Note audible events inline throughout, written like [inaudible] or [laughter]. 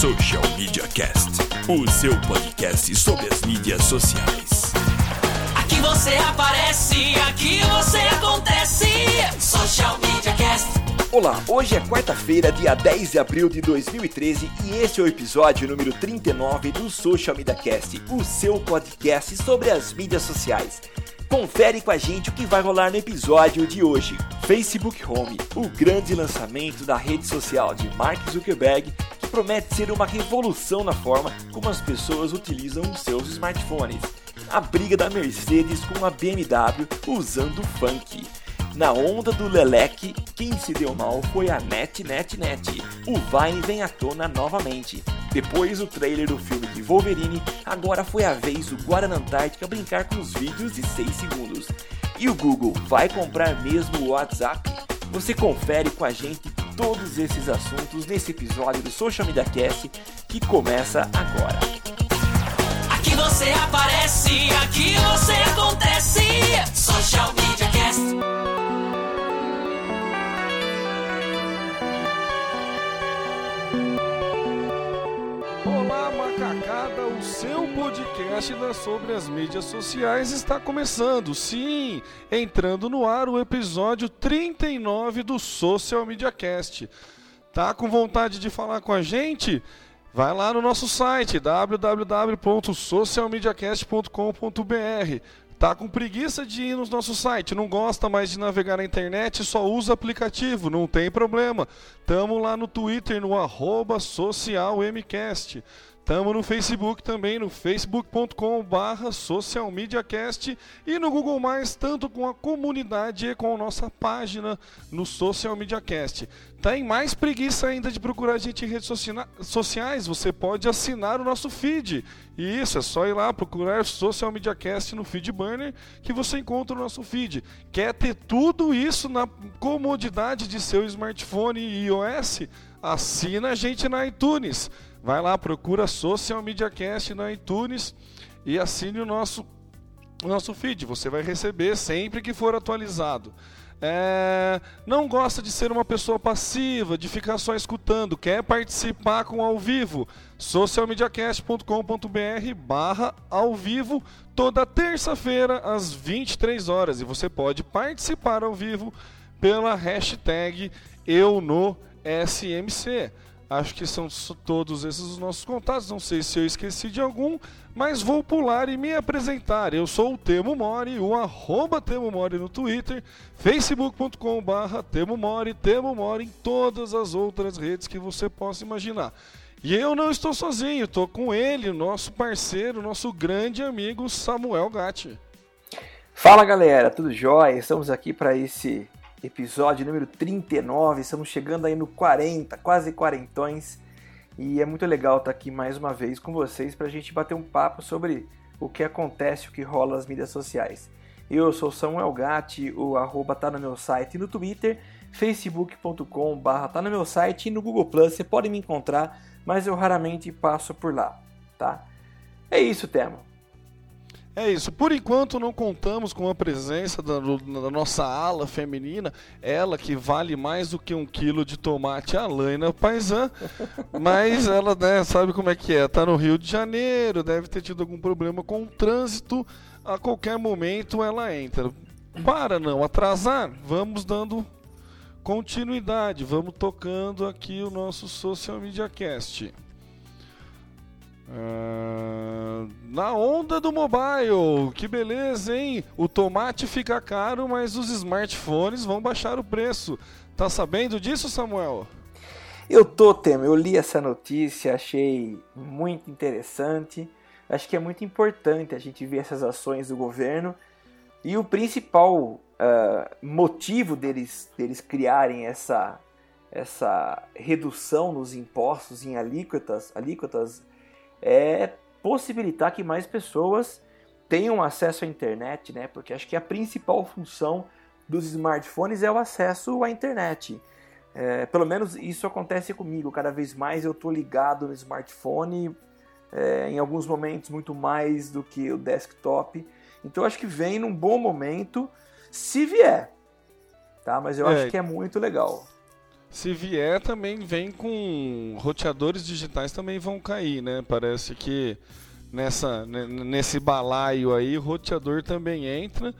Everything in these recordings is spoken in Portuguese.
Social Media Cast, o seu podcast sobre as mídias sociais. Aqui você aparece, aqui você acontece. Social Media Cast. Olá, hoje é quarta-feira, dia 10 de abril de 2013 e este é o episódio número 39 do Social Media Cast, o seu podcast sobre as mídias sociais. Confere com a gente o que vai rolar no episódio de hoje. Facebook Home, o grande lançamento da rede social de Mark Zuckerberg, promete ser uma revolução na forma como as pessoas utilizam seus smartphones. A briga da Mercedes com a BMW usando funk. Na onda do Leleque, quem se deu mal foi a Net Net Net. O Vine vem à tona novamente. Depois do trailer do filme de Wolverine, agora foi a vez do Guarana Antártica brincar com os vídeos de 6 segundos. E o Google vai comprar mesmo o WhatsApp? Você confere com a gente todos esses assuntos nesse episódio do Social Media Cast que começa agora. Aqui você aparece, aqui você acontece. Social Media Cast. Olá, macacada! O seu podcast sobre as mídias sociais está começando. Sim, entrando no ar o episódio 39 do Social Media Cast. Tá com vontade de falar com a gente? Vai lá no nosso site www.socialmediacast.com.br. Tá com preguiça de ir no nosso site, não gosta mais de navegar na internet, só usa aplicativo, não tem problema. Tamo lá no Twitter, no arroba socialmcast. Tamo no Facebook também, no facebook.com barra socialmediacast e no Google+, tanto com a comunidade e com a nossa página no Social Media Cast. Tem mais preguiça ainda de procurar a gente em redes socia- sociais? Você pode assinar o nosso feed. E isso, é só ir lá procurar Social Media Cast no Feed Burner que você encontra o nosso feed. Quer ter tudo isso na comodidade de seu smartphone e iOS? Assina a gente na iTunes. Vai lá, procura Social Media Cast na iTunes e assine o nosso, o nosso feed. Você vai receber sempre que for atualizado. É, não gosta de ser uma pessoa passiva, de ficar só escutando, quer participar com ao vivo? socialmediacast.com.br barra ao vivo toda terça-feira às 23 horas e você pode participar ao vivo pela hashtag eu no SMC. Acho que são todos esses os nossos contatos. Não sei se eu esqueci de algum, mas vou pular e me apresentar. Eu sou o Temo Mori, o arroba Temo Mori no Twitter, facebook.com barra Temo Mori, Temo Mori em todas as outras redes que você possa imaginar. E eu não estou sozinho, estou com ele, nosso parceiro, nosso grande amigo Samuel Gatti. Fala galera, tudo jóia? Estamos aqui para esse episódio número 39, estamos chegando aí no 40, quase quarentões. E é muito legal estar aqui mais uma vez com vocês para a gente bater um papo sobre o que acontece, o que rola nas mídias sociais. Eu sou Samuel Gatti, o arroba tá no meu site e no Twitter, facebook.com barra tá no meu site e no Google Plus, você pode me encontrar, mas eu raramente passo por lá, tá? É isso, Temo. É isso. Por enquanto não contamos com a presença da, da nossa ala feminina, ela que vale mais do que um quilo de tomate, a Laina Paisan. [laughs] Mas ela né, sabe como é que é. Tá no Rio de Janeiro, deve ter tido algum problema com o trânsito. A qualquer momento ela entra. Para não atrasar, vamos dando continuidade, vamos tocando aqui o nosso Social Media Cast. Ah, na onda do mobile, que beleza, hein? O tomate fica caro, mas os smartphones vão baixar o preço. Tá sabendo disso, Samuel? Eu tô, Temo, eu li essa notícia, achei muito interessante. Acho que é muito importante a gente ver essas ações do governo. E o principal ah, motivo deles, deles criarem essa, essa redução nos impostos em alíquotas, alíquotas é possibilitar que mais pessoas tenham acesso à internet, né? Porque acho que a principal função dos smartphones é o acesso à internet. É, pelo menos isso acontece comigo. Cada vez mais eu estou ligado no smartphone, é, em alguns momentos muito mais do que o desktop. Então acho que vem num bom momento, se vier. Tá? Mas eu É. acho que é muito legal. Se vier, também vem com roteadores digitais também vão cair, né? Parece que nessa ne- nesse balaio aí, o roteador também entra.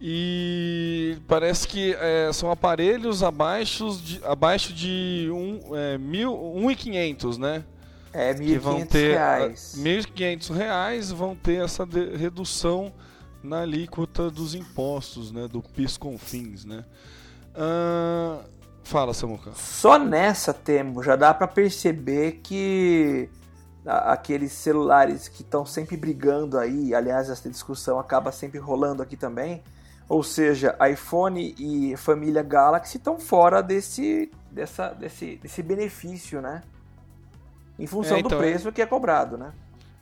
E parece que é, são aparelhos abaixo de, abaixo de um, é, mil, 1.500, né? É que vão 1.500 ter reais. 1.500 reais vão ter essa de- redução na alíquota dos impostos, né, do PIS Confins, né? Ah, fala, Samuca. Só nessa Temo já dá para perceber que aqueles celulares que estão sempre brigando aí, aliás, essa discussão acaba sempre rolando aqui também, ou seja, iPhone e família Galaxy estão fora desse, dessa, desse, desse benefício, né? Em função É, então, do preço que é cobrado, né?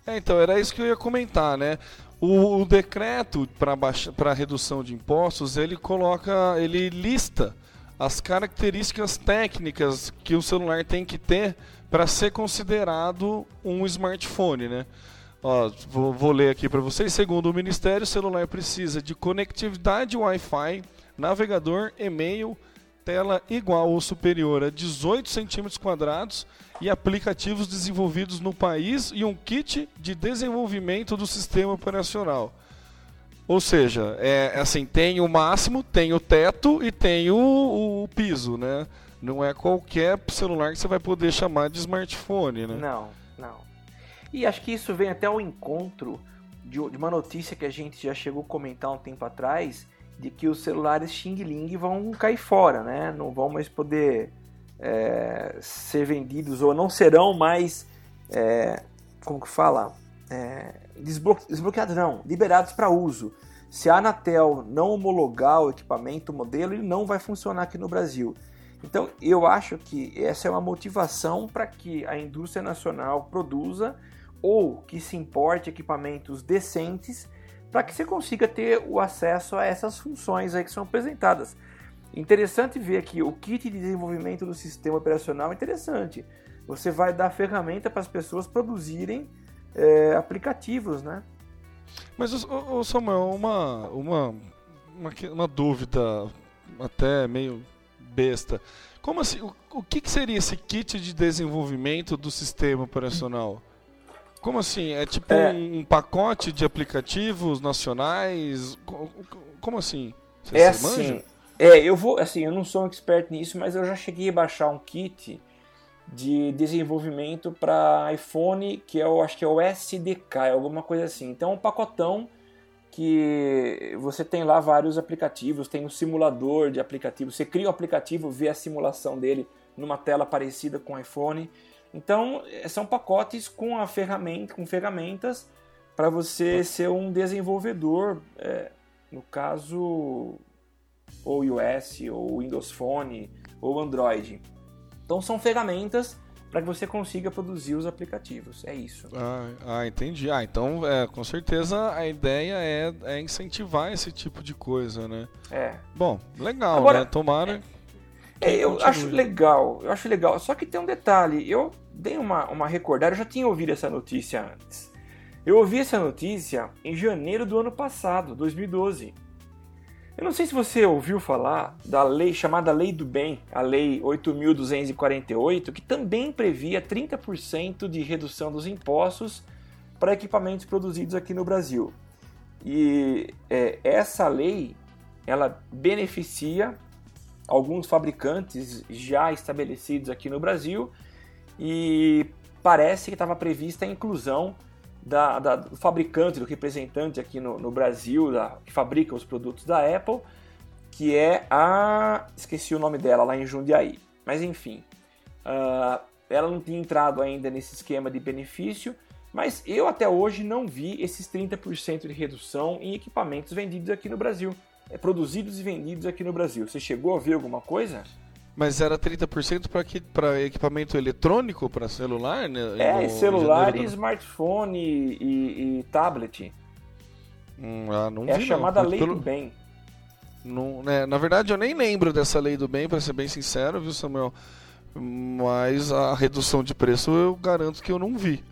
É, então, era isso que eu ia comentar, né? O, o decreto para redução de impostos, ele coloca, ele lista as características técnicas que o celular tem que ter para ser considerado um smartphone, né? Ó, vou, vou ler aqui para vocês. Segundo o Ministério, o celular precisa de conectividade Wi-Fi, navegador, e-mail, tela igual ou superior a 18 centímetros quadrados e aplicativos desenvolvidos no país e um kit de desenvolvimento do sistema operacional. Ou seja, é assim, tem o máximo, tem o teto e tem o, o piso, né? Não é qualquer celular que você vai poder chamar de smartphone, né? Não, não. E acho que isso vem até ao encontro de, de uma notícia que a gente já chegou a comentar um tempo atrás, de que os celulares Xing Ling vão cair fora, né? Não vão mais poder é, ser vendidos ou não serão mais, é, como que fala, é, desblo- desbloqueados não, liberados para uso. Se a Anatel não homologar o equipamento, o modelo, ele não vai funcionar aqui no Brasil. Então, eu acho que essa é uma motivação para que a indústria nacional produza ou que se importe equipamentos decentes para que você consiga ter o acesso a essas funções aí que são apresentadas. Interessante ver que o kit de desenvolvimento do sistema operacional interessante. Você vai dar ferramenta para as pessoas produzirem é, aplicativos, né? Mas, ô, ô, Samuel, uma, uma, uma, uma dúvida até meio besta. Como assim? O, o que, que seria esse kit de desenvolvimento do sistema operacional? Como assim? É tipo É. um, pacote de aplicativos nacionais? Co- co- Como assim? Você, É assim, manja? é, eu vou, assim, eu não sou um expert nisso, mas eu já cheguei a baixar um kit de desenvolvimento para iPhone, que eu acho que é o SDK, é alguma coisa assim. Então é um pacotão que você tem lá vários aplicativos, tem um simulador de aplicativo, você cria o aplicativo, vê a simulação dele numa tela parecida com o iPhone. Então, são pacotes com a ferramenta, com ferramentas para você ser um desenvolvedor, eh, no caso ou iOS, ou Windows Phone, ou Android. Então são ferramentas para que você consiga produzir os aplicativos. É isso. Ah, ah, entendi. Ah, então, é, com certeza a ideia é, é incentivar esse tipo de coisa, né? É. Bom, legal, Agora, né? Tomara. É, que eu continue. acho legal, eu acho legal. Só que tem um detalhe, eu dei uma, uma recordada, eu já tinha ouvido essa notícia antes. Eu ouvi essa notícia em janeiro do ano passado, 2012. Eu não sei se você ouviu falar da lei chamada Lei do Bem, a Lei 8.248, que também previa 30% de redução dos impostos para equipamentos produzidos aqui no Brasil. E é, essa lei, ela beneficia alguns fabricantes já estabelecidos aqui no Brasil e parece que estava prevista a inclusão da, da- do fabricante, do representante aqui no, no Brasil, da- que fabrica os produtos da Apple, que é a. esqueci o nome dela, lá em Jundiaí. Mas enfim, ah, ela não tinha entrado ainda nesse esquema de benefício, mas eu até hoje não vi esses 30% de redução em equipamentos vendidos aqui no Brasil. É, produzidos e vendidos aqui no Brasil. Você chegou a ver alguma coisa? Mas era 30% para que, para equipamento eletrônico, para celular? Né? É, No- celular e do- smartphone e, e- e tablet. Hum, ah, não É a vi, não. chamada Muito lei pelo- do bem. Não, né, na verdade, eu nem lembro dessa lei do bem, para ser bem sincero, viu, Samuel? Mas a redução de preço eu garanto que eu não vi.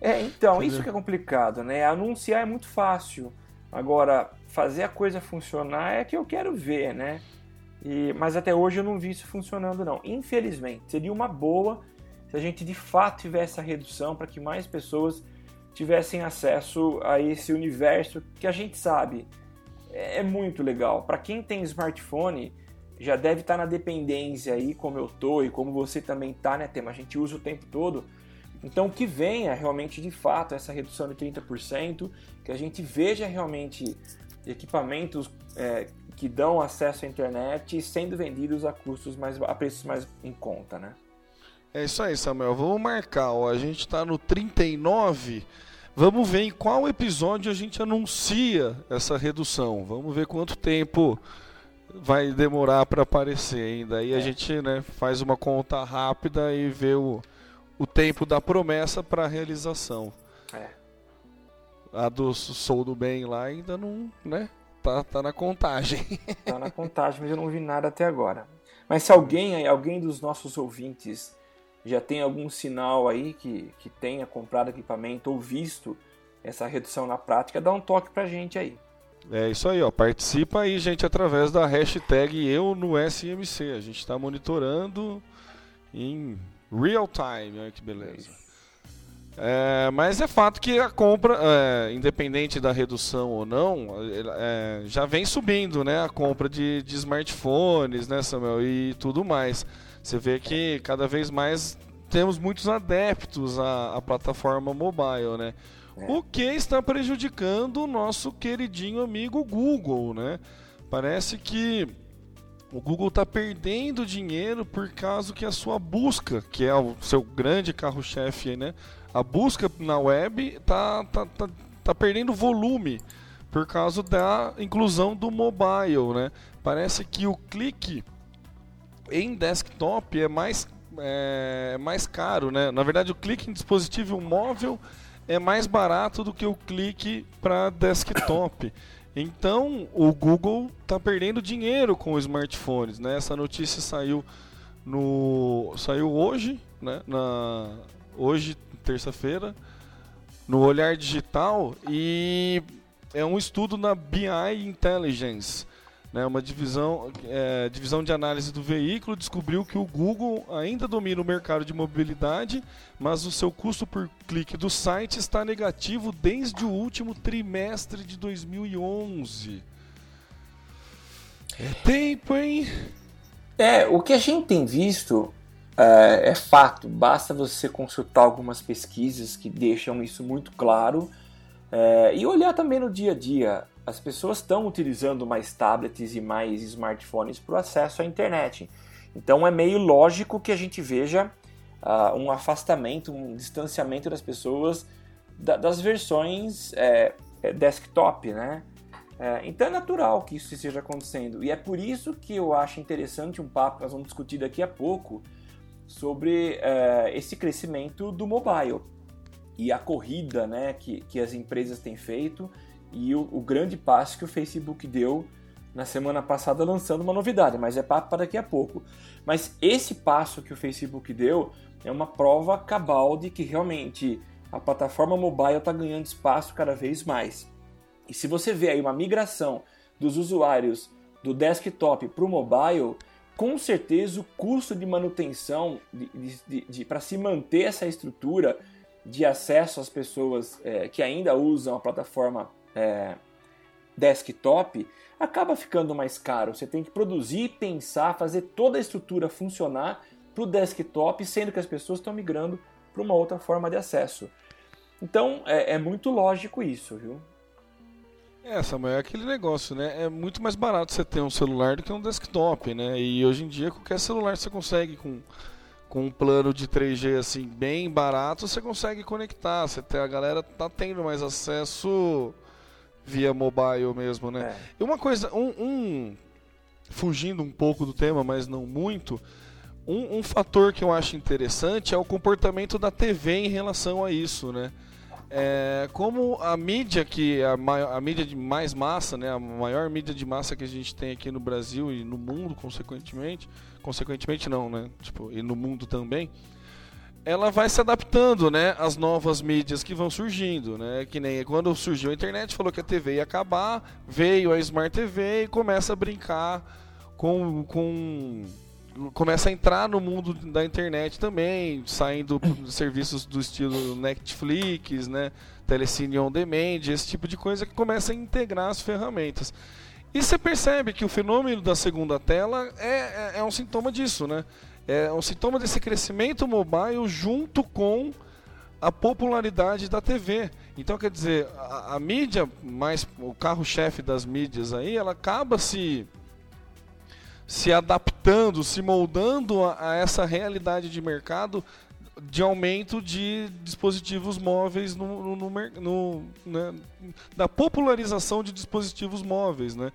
É, então, Entendeu? isso que é complicado, né? Anunciar é muito fácil. Agora, fazer a coisa funcionar é que eu quero ver, né? E, mas até hoje eu não vi isso funcionando, não. Infelizmente, seria uma boa se a gente de fato tivesse essa redução para que mais pessoas tivessem acesso a esse universo que a gente sabe é é muito legal. Para quem tem smartphone, já deve estar na dependência aí, como eu tô e como você também tá, né, Tema? A gente usa o tempo todo. Então, que venha realmente de fato essa redução de 30%, que a gente veja realmente equipamentos é, que dão acesso à internet sendo vendidos a custos mais a preços mais em conta, né? É isso aí, Samuel. Vamos marcar. Ó. A gente tá no 39. Vamos ver em qual episódio a gente anuncia essa redução. Vamos ver quanto tempo vai demorar para aparecer ainda. Aí a gente né, faz uma conta rápida e vê o, o tempo da promessa para realização. É. A do Sou do Bem lá ainda não, né? Tá, tá na contagem. [laughs] Tá na contagem, mas eu não vi nada até agora. Mas se alguém aí, alguém dos nossos ouvintes já tem algum sinal aí que, que tenha comprado equipamento ou visto essa redução na prática, dá um toque pra gente aí. É isso aí, ó. Participa aí, gente, através da hashtag eu no SMC. A gente está monitorando em real time. Olha que beleza. É, mas é fato que a compra, é, independente da redução ou não, é, já vem subindo, né? A compra de, de smartphones, né, Samuel? E tudo mais. Você vê que cada vez mais temos muitos adeptos à, à plataforma mobile, né? O que está prejudicando o nosso queridinho amigo Google, né? Parece que o Google está perdendo dinheiro por causa que a sua busca, que é o seu grande carro-chefe, né? A busca na web tá, tá, tá, tá perdendo volume por causa da inclusão do mobile, né? Parece que o clique em desktop é mais, é, mais caro, né? Na verdade, o clique em dispositivo móvel é mais barato do que o clique para desktop. [coughs] Então, o Google está perdendo dinheiro com os smartphones, né? Essa notícia saiu no saiu hoje, né? Na hoje, terça-feira, no Olhar Digital e é um estudo na BI Intelligence, né? Uma divisão é, divisão de análise do veículo descobriu que o Google ainda domina o mercado de mobilidade, mas o seu custo por clique do site está negativo desde o último trimestre de 2011. É tempo, hein? É, o que a gente tem visto é, é fato, basta você consultar algumas pesquisas que deixam isso muito claro é, e olhar também no dia a dia. As pessoas estão utilizando mais tablets e mais smartphones para o acesso à internet. Então é meio lógico que a gente veja ah, um afastamento, um distanciamento das pessoas da- das versões é, é, desktop, né? É, então é natural que isso esteja acontecendo. E é por isso que eu acho interessante um papo que nós vamos discutir daqui a pouco sobre é, esse crescimento do mobile e a corrida né, que, que as empresas têm feito e o, o grande passo que o Facebook deu na semana passada lançando uma novidade, mas é papo para daqui a pouco. Mas esse passo que o Facebook deu é uma prova cabal de que realmente a plataforma mobile está ganhando espaço cada vez mais. E se você vê aí uma migração dos usuários do desktop para o mobile, com certeza o custo de manutenção de, de- de- para se manter essa estrutura de acesso às pessoas é, que ainda usam a plataforma é, desktop acaba ficando mais caro. Você tem que produzir, pensar, fazer toda a estrutura funcionar para o desktop, sendo que as pessoas estão migrando para uma outra forma de acesso. Então é, é muito lógico isso, viu? É, Samuel, é aquele negócio, né? É muito mais barato você ter um celular do que um desktop, né? E hoje em dia qualquer celular você consegue com, com um plano de 3G assim bem barato, você consegue conectar. Você tem, a galera tá tendo mais acesso via mobile mesmo, né? É. E uma coisa, um, um fugindo um pouco do tema, mas não muito, um, um, fator que eu acho interessante é o comportamento da TV em relação a isso, né? É, como a mídia que é a, a mídia de mais massa, né, a maior mídia de massa que a gente tem aqui no Brasil e no mundo, consequentemente, consequentemente não, né, tipo, e no mundo também, ela vai se adaptando, né, às novas mídias que vão surgindo, né? Que nem quando surgiu a internet, falou que a TV ia acabar, veio a Smart TV e começa a brincar com, com começa a entrar no mundo da internet também, saindo serviços do estilo Netflix, né, Telecine On Demand, esse tipo de coisa que começa a integrar as ferramentas. E você percebe que o fenômeno da segunda tela é, é, é um sintoma disso, né? É um sintoma desse crescimento mobile junto com a popularidade da TV. Então, quer dizer, a, a mídia, mais o carro-chefe das mídias aí, ela acaba se se adaptando, se moldando a, a essa realidade de mercado de aumento de dispositivos móveis no, no, no, no né, da popularização de dispositivos móveis, né?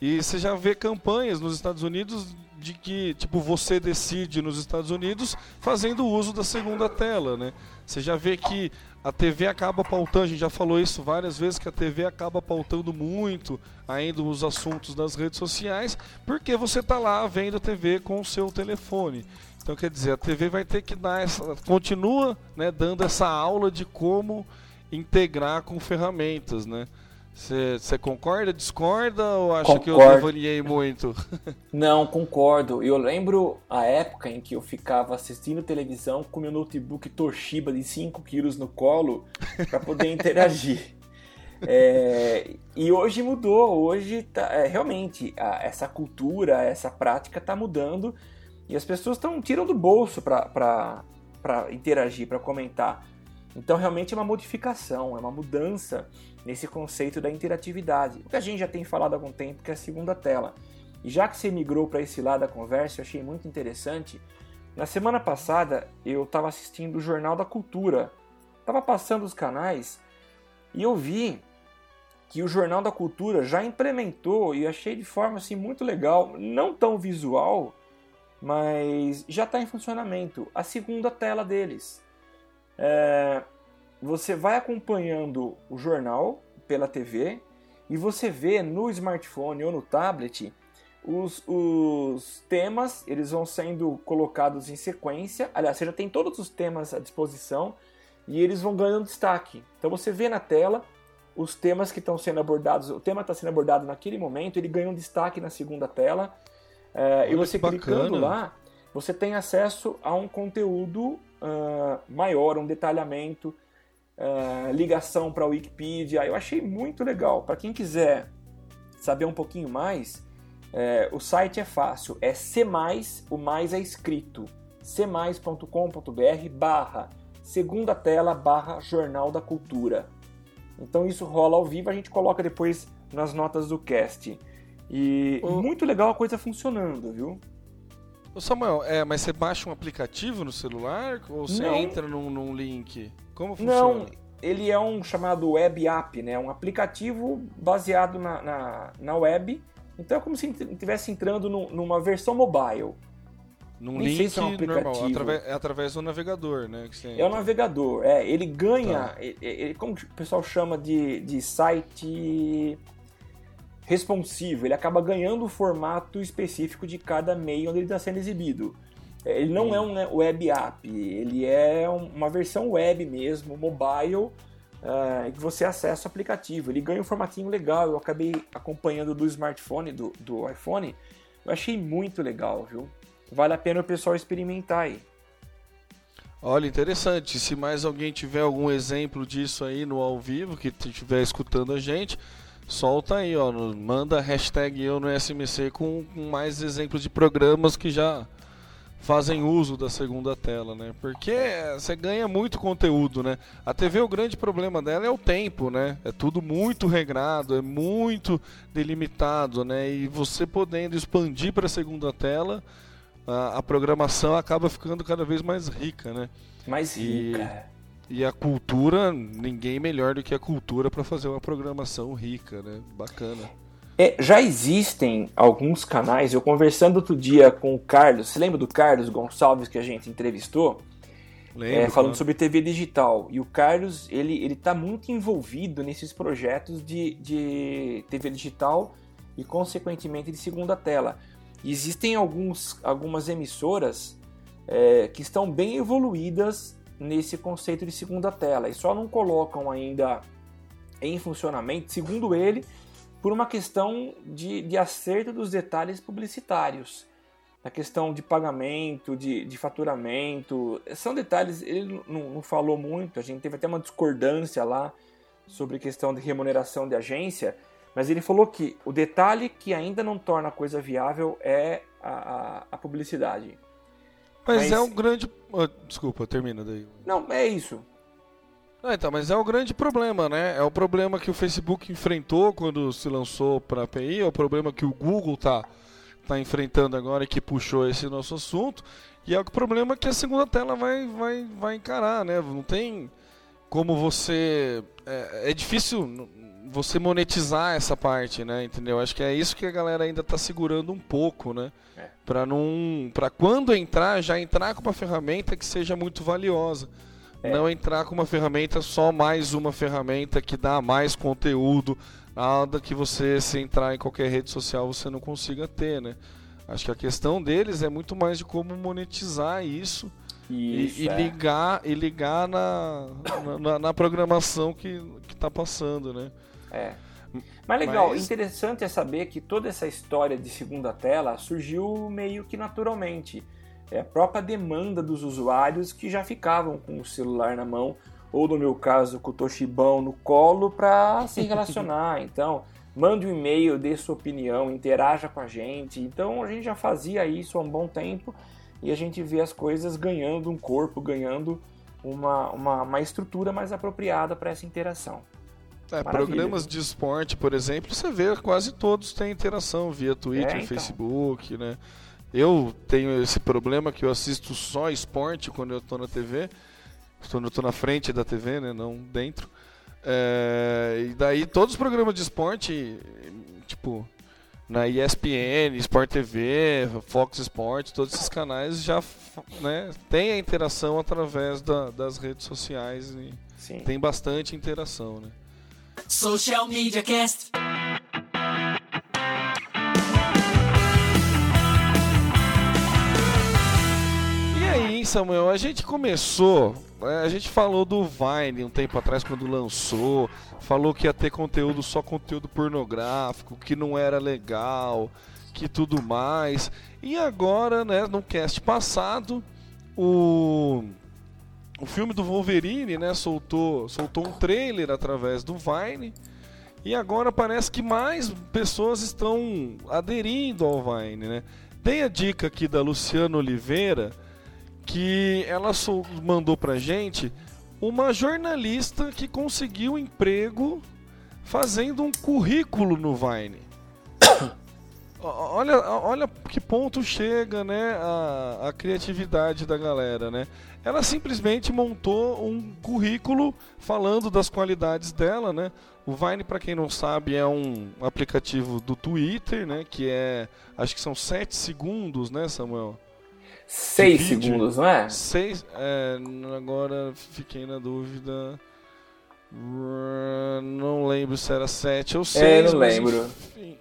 E você já vê campanhas nos Estados Unidos de que, tipo, você decide nos Estados Unidos fazendo uso da segunda tela, né? Você já vê que a TV acaba pautando, a gente já falou isso várias vezes, que a TV acaba pautando muito ainda os assuntos das redes sociais, porque você está lá vendo a TV com o seu telefone. Então quer dizer, a TV vai ter que dar essa. continua né, dando essa aula de como integrar com ferramentas, né? Você concorda, discorda ou acha Concordo. que eu devaneei muito? [laughs] Não, concordo. Eu lembro a época em que eu ficava assistindo televisão com meu notebook Toshiba de 5 quilos no colo para poder interagir. [laughs] É, e hoje mudou, hoje tá, é, realmente a, essa cultura, essa prática está mudando e as pessoas estão tiram do bolso para interagir, para comentar. Então realmente é uma modificação, é uma mudança nesse conceito da interatividade. O que a gente já tem falado há algum tempo, que é a segunda tela. E já que você migrou para esse lado da conversa, eu achei muito interessante. Na semana passada eu estava assistindo o Jornal da Cultura. Estava passando os canais e eu vi que o Jornal da Cultura já implementou e achei de forma assim muito legal, não tão visual, mas já está em funcionamento a segunda tela deles. É, você vai acompanhando o jornal pela TV e você vê no smartphone ou no tablet os, os temas, eles vão sendo colocados em sequência. Aliás, você já tem todos os temas à disposição e eles vão ganhando destaque. Então você vê na tela os temas que estão sendo abordados, o tema está sendo abordado naquele momento, ele ganha um destaque na segunda tela. É, e você clicando lá, você tem acesso a um conteúdo uh, maior, um detalhamento uh, ligação para a Wikipedia. Eu achei muito legal. Para quem quiser saber um pouquinho mais, é, o site é fácil. É C+, o mais é escrito. cmais.com.br barra segunda tela barra Jornal da Cultura. Então isso rola ao vivo, a gente coloca depois nas notas do cast. E o... muito legal a coisa funcionando, viu? Ô Samuel, é, mas você baixa um aplicativo no celular ou você Não. entra num, num link? Como funciona? Não, ele é um chamado web app, né? Um aplicativo baseado na, na, na web. Então é como se estivesse entrando numa versão mobile. Num Nem link se é um normal, através, é através do navegador, né? é o navegador, é. Ele ganha, tá. ele, ele, como o pessoal chama de, de site responsivo, ele acaba ganhando o formato específico de cada meio onde ele está sendo exibido. Ele não é um né, web app, ele é uma versão web mesmo, mobile, uh, que você acessa o aplicativo. Ele ganha um formatinho legal, eu acabei acompanhando do smartphone, do, do iPhone, eu achei muito legal, viu? Vale a pena o pessoal experimentar aí. Olha, interessante. Se mais alguém tiver algum exemplo disso aí no ao vivo, que estiver escutando a gente, solta aí, ó. Manda hashtag eu no SMC com mais exemplos de programas que já fazem uso da segunda tela, né? Porque você ganha muito conteúdo, né? A TV o grande problema dela é o tempo, né? É tudo muito regrado, é muito delimitado, né? E você podendo expandir para a segunda tela, a, a, programação acaba ficando cada vez mais rica, né? Mais rica. E, e a cultura, ninguém melhor do que a cultura para fazer uma programação rica, né? Bacana. É, já existem alguns canais, eu conversando outro dia com o Carlos, você lembra do Carlos Gonçalves que a gente entrevistou? Lembro, É, falando sobre TV digital. E o Carlos, ele, ele tá muito envolvido nesses projetos de, de TV digital e, consequentemente, de segunda tela. E existem alguns, algumas emissoras é, que estão bem evoluídas nesse conceito de segunda tela e só não colocam ainda em funcionamento, segundo ele, por uma questão de, de acerto dos detalhes publicitários. Na questão de pagamento, de, de faturamento. São detalhes, ele não, não falou muito, a gente teve até uma discordância lá sobre questão de remuneração de agência, mas ele falou que o detalhe que ainda não torna a coisa viável é a, a, a publicidade. Mas, mas- é um grande. ah, desculpa, termina daí. Não, é isso. Ah, então, mas é o grande problema, né? É o problema que o Facebook enfrentou quando se lançou para a API, é o problema que o Google tá, tá enfrentando agora e que puxou esse nosso assunto, e é o problema que a segunda tela vai, vai, vai encarar, né? Não tem como você. É, é difícil você monetizar essa parte, né? Entendeu? Acho que é isso que a galera ainda tá segurando um pouco, né? É. Para não. para quando entrar, já entrar com uma ferramenta que seja muito valiosa. É. Não entrar com uma ferramenta só mais uma ferramenta que dá mais conteúdo, nada que você se entrar em qualquer rede social você não consiga ter, né? Acho que a questão deles é muito mais de como monetizar isso, e- Isso, e, é. ligar e ligar na, na- na, na programação que, que tá passando, né? É. Mas legal, Mas- interessante é saber que toda essa história de segunda tela surgiu meio que naturalmente. É a própria demanda dos usuários que já ficavam com o celular na mão, ou no meu caso, com o Toshibão no colo, para se relacionar. [laughs] Então, mande um e-mail, dê sua opinião, interaja com a gente. Então, a gente já fazia isso há um bom tempo e a gente vê as coisas ganhando um corpo, ganhando uma, uma, uma estrutura mais apropriada para essa interação. É, programas de esporte, por exemplo, você vê quase todos têm interação via Twitter, É, então. Facebook, né? Eu tenho esse problema que eu assisto só esporte quando eu tô na TV, quando eu tô na frente da TV, né? Não dentro. É, e daí todos os programas de esporte, tipo, na ESPN, Sport TV, Fox Sports, todos esses canais já né, tem a interação através da- das redes sociais e Sim. tem bastante interação, né? Social Media Cast. E aí, Samuel, a gente começou, né, a gente falou do Vine um tempo atrás quando lançou, falou que ia ter conteúdo só conteúdo pornográfico, que não era legal, que tudo mais. E agora, né, no cast passado, o o filme do Wolverine, né, soltou, soltou um trailer através do Vine. E agora parece que mais pessoas estão aderindo ao Vine, né? Tem a dica aqui da Luciana Oliveira que ela mandou pra gente uma jornalista que conseguiu emprego fazendo um currículo no Vine. [coughs] Olha, olha que ponto chega, né, a, a criatividade da galera, né? Ela simplesmente montou um currículo falando das qualidades dela, né? O Vine, para quem não sabe, é um aplicativo do Twitter, né? Que é, acho que são 7 segundos, né, Samuel? Seis segundos, não é? Seis, é, agora fiquei na dúvida. Não lembro se era 7 ou 6. É, não lembro.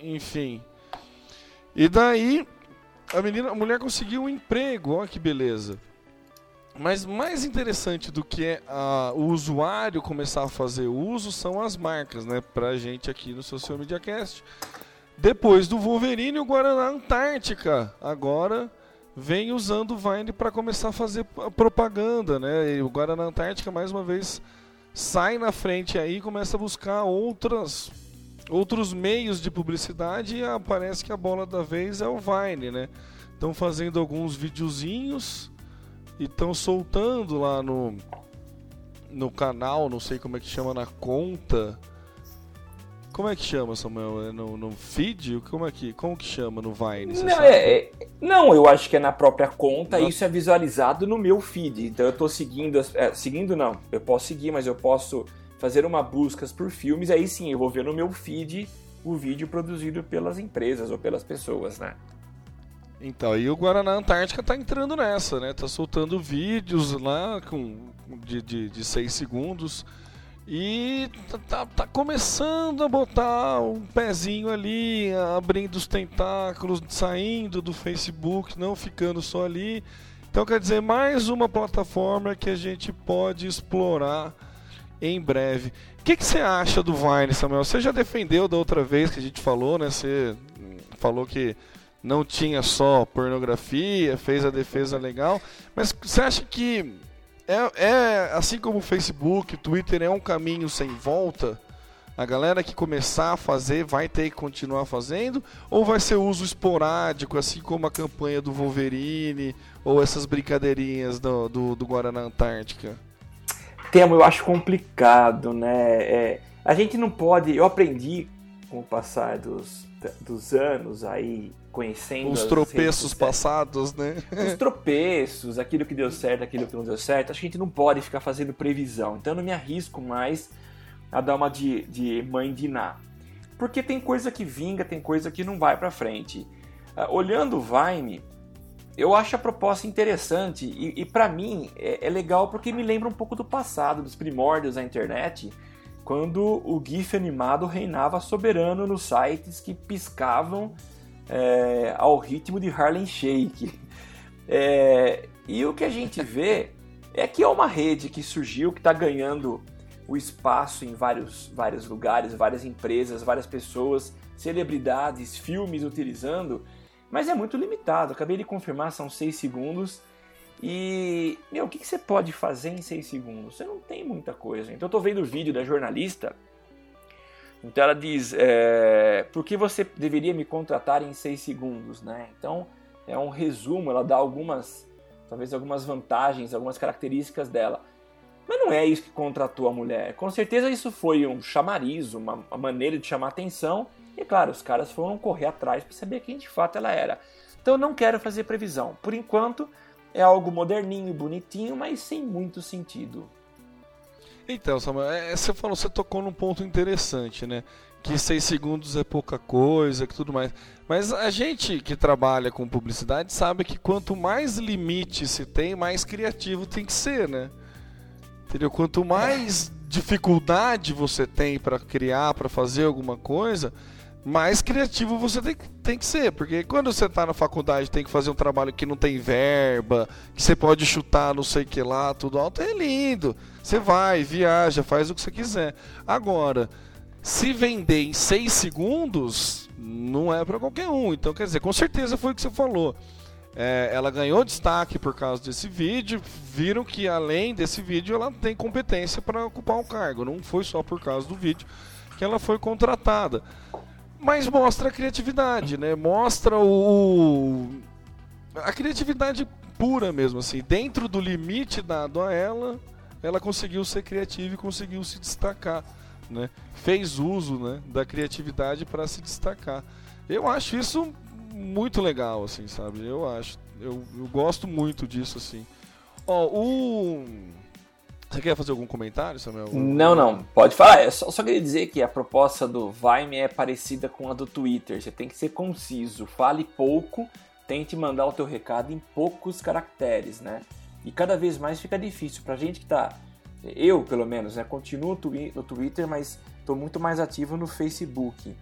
Enfim. E daí, a menina, a mulher conseguiu um emprego, olha que beleza. Mas mais interessante do que é o usuário começar a fazer uso são as marcas, né? Pra gente aqui no Social Media Cast. Depois do Wolverine, o Guaraná Antártica. Agora vem usando o Vine para começar a fazer propaganda, né? E o Guaraná Antártica mais uma vez sai na frente aí e começa a buscar outras outros meios de publicidade e ah, parece que a bola da vez é o Vine, né? Estão fazendo alguns videozinhos e estão soltando lá no no canal, não sei como é que chama na conta. Como é que chama, Samuel? É no, no feed? Como é que como que chama no Vine? Não, é- é- não, eu acho que é na própria conta, Não. isso é visualizado no meu feed. Então eu tô seguindo, é, seguindo não, eu posso seguir, mas eu posso fazer uma busca por filmes, aí sim eu vou ver no meu feed o vídeo produzido pelas empresas ou pelas pessoas, né? Então, e o Guaraná Antártica tá entrando nessa, né? Tá soltando vídeos lá com, de 6 de, de seis segundos. E tá, tá, tá começando a botar um pezinho ali, abrindo os tentáculos, saindo do Facebook, não ficando só ali. Então, quer dizer, mais uma plataforma que a gente pode explorar em breve. O que, que você acha do Vine, Samuel? Você já defendeu da outra vez que a gente falou, né? Você falou que não tinha só pornografia, fez a defesa legal, mas você acha que é, é assim como o Facebook, Twitter é um caminho sem volta? A galera que começar a fazer vai ter que continuar fazendo? Ou vai ser uso esporádico, assim como a campanha do Wolverine ou essas brincadeirinhas do, do, do Guaraná Antártica? Temo, eu acho complicado, né? É, a gente não pode. Eu aprendi com o passar dos, dos anos aí conhecendo os tropeços passados, né? Os tropeços, aquilo que deu certo, aquilo que não deu certo. Acho que a gente não pode ficar fazendo previsão. Então eu não me arrisco mais a dar uma de, de mãe de Ná. Porque tem coisa que vinga, tem coisa que não vai para frente. Uh, olhando o Vine, eu acho a proposta interessante e, e para mim é, é legal porque me lembra um pouco do passado, dos primórdios da internet, quando o GIF animado reinava soberano nos sites que piscavam é, ao ritmo de Harlem Shake. É, e o que a gente vê é que é uma rede que surgiu, que está ganhando o espaço em vários, vários lugares, várias empresas, várias pessoas, celebridades, filmes utilizando, mas é muito limitado. Acabei de confirmar, são 6 segundos. E, meu, o que, que você pode fazer em 6 segundos? Você não tem muita coisa. Então, eu tô vendo o vídeo da jornalista então ela diz: é, por que você deveria me contratar em seis segundos, né? Então é um resumo, ela dá algumas, talvez algumas vantagens, algumas características dela. Mas não é isso que contratou a mulher. Com certeza isso foi um chamariz, uma, uma maneira de chamar atenção. E claro, os caras foram correr atrás para saber quem de fato ela era. Então eu não quero fazer previsão. Por enquanto é algo moderninho, bonitinho, mas sem muito sentido. Então, Samuel, é, é, você falou, você tocou num ponto interessante, né? Que seis segundos é pouca coisa, que tudo mais. Mas a gente que trabalha com publicidade sabe que quanto mais limite se tem, mais criativo tem que ser, né? Entendeu? Quanto mais dificuldade você tem para criar, para fazer alguma coisa, mais criativo você tem, tem que ser. Porque quando você está na faculdade tem que fazer um trabalho que não tem verba, que você pode chutar não sei que lá, tudo alto, é lindo. Você vai, viaja, faz o que você quiser. Agora, se vender em 6 segundos, não é para qualquer um. Então, quer dizer, com certeza foi o que você falou. É, ela ganhou destaque por causa desse vídeo. Viram que além desse vídeo ela tem competência para ocupar o um cargo. Não foi só por causa do vídeo que ela foi contratada mas mostra a criatividade, né? Mostra o a criatividade pura mesmo assim, dentro do limite dado a ela, ela conseguiu ser criativa e conseguiu se destacar, né? Fez uso, né, da criatividade para se destacar. Eu acho isso muito legal assim, sabe? Eu acho, eu, eu gosto muito disso assim. Ó, o você quer fazer algum comentário, Samuel? Não, não, pode falar. Eu só, só queria dizer que a proposta do Vime é parecida com a do Twitter. Você tem que ser conciso, fale pouco, tente mandar o teu recado em poucos caracteres, né? E cada vez mais fica difícil pra gente que tá. Eu, pelo menos, né? Continuo no Twitter, mas estou muito mais ativo no Facebook.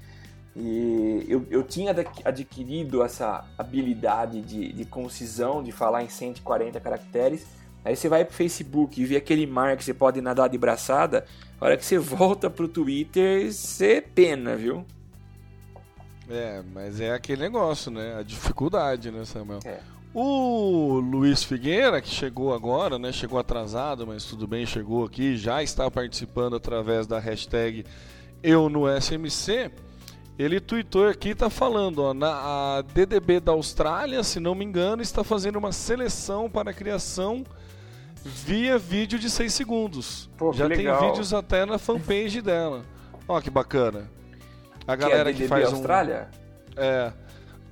E eu, eu tinha adquirido essa habilidade de, de concisão, de falar em 140 caracteres Aí você vai pro Facebook e vê aquele mar que você pode nadar de braçada, a hora que você volta pro Twitter, você pena, viu? É, mas é aquele negócio, né? A dificuldade, né, Samuel? É. O Luiz Figueira, que chegou agora, né? Chegou atrasado, mas tudo bem, chegou aqui, já está participando através da hashtag Eu no SMC. Ele tweetou aqui e tá falando, ó, na a DDB da Austrália, se não me engano, está fazendo uma seleção para a criação via vídeo de 6 segundos. Pô, Já tem legal. vídeos até na fanpage dela. Ó, que bacana. A galera que, que, é faz um. Austrália? É.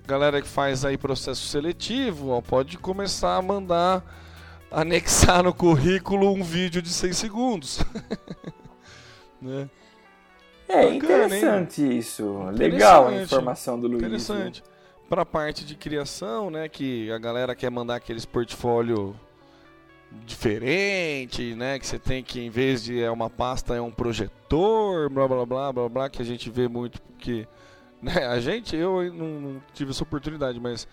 Galera que faz aí processo seletivo, ó, pode começar a mandar anexar no currículo um vídeo de 6 segundos. [laughs] né? É Bacana, interessante isso. Legal a Interessante. informação do Luiz. Interessante. Para a parte de criação, né, que a galera quer mandar aqueles portfólio diferente, né, que você tem que em vez de é uma pasta é um projetor, blá blá blá blá blá, que a gente vê muito porque [laughs] né, a gente eu não, não tive essa oportunidade, mas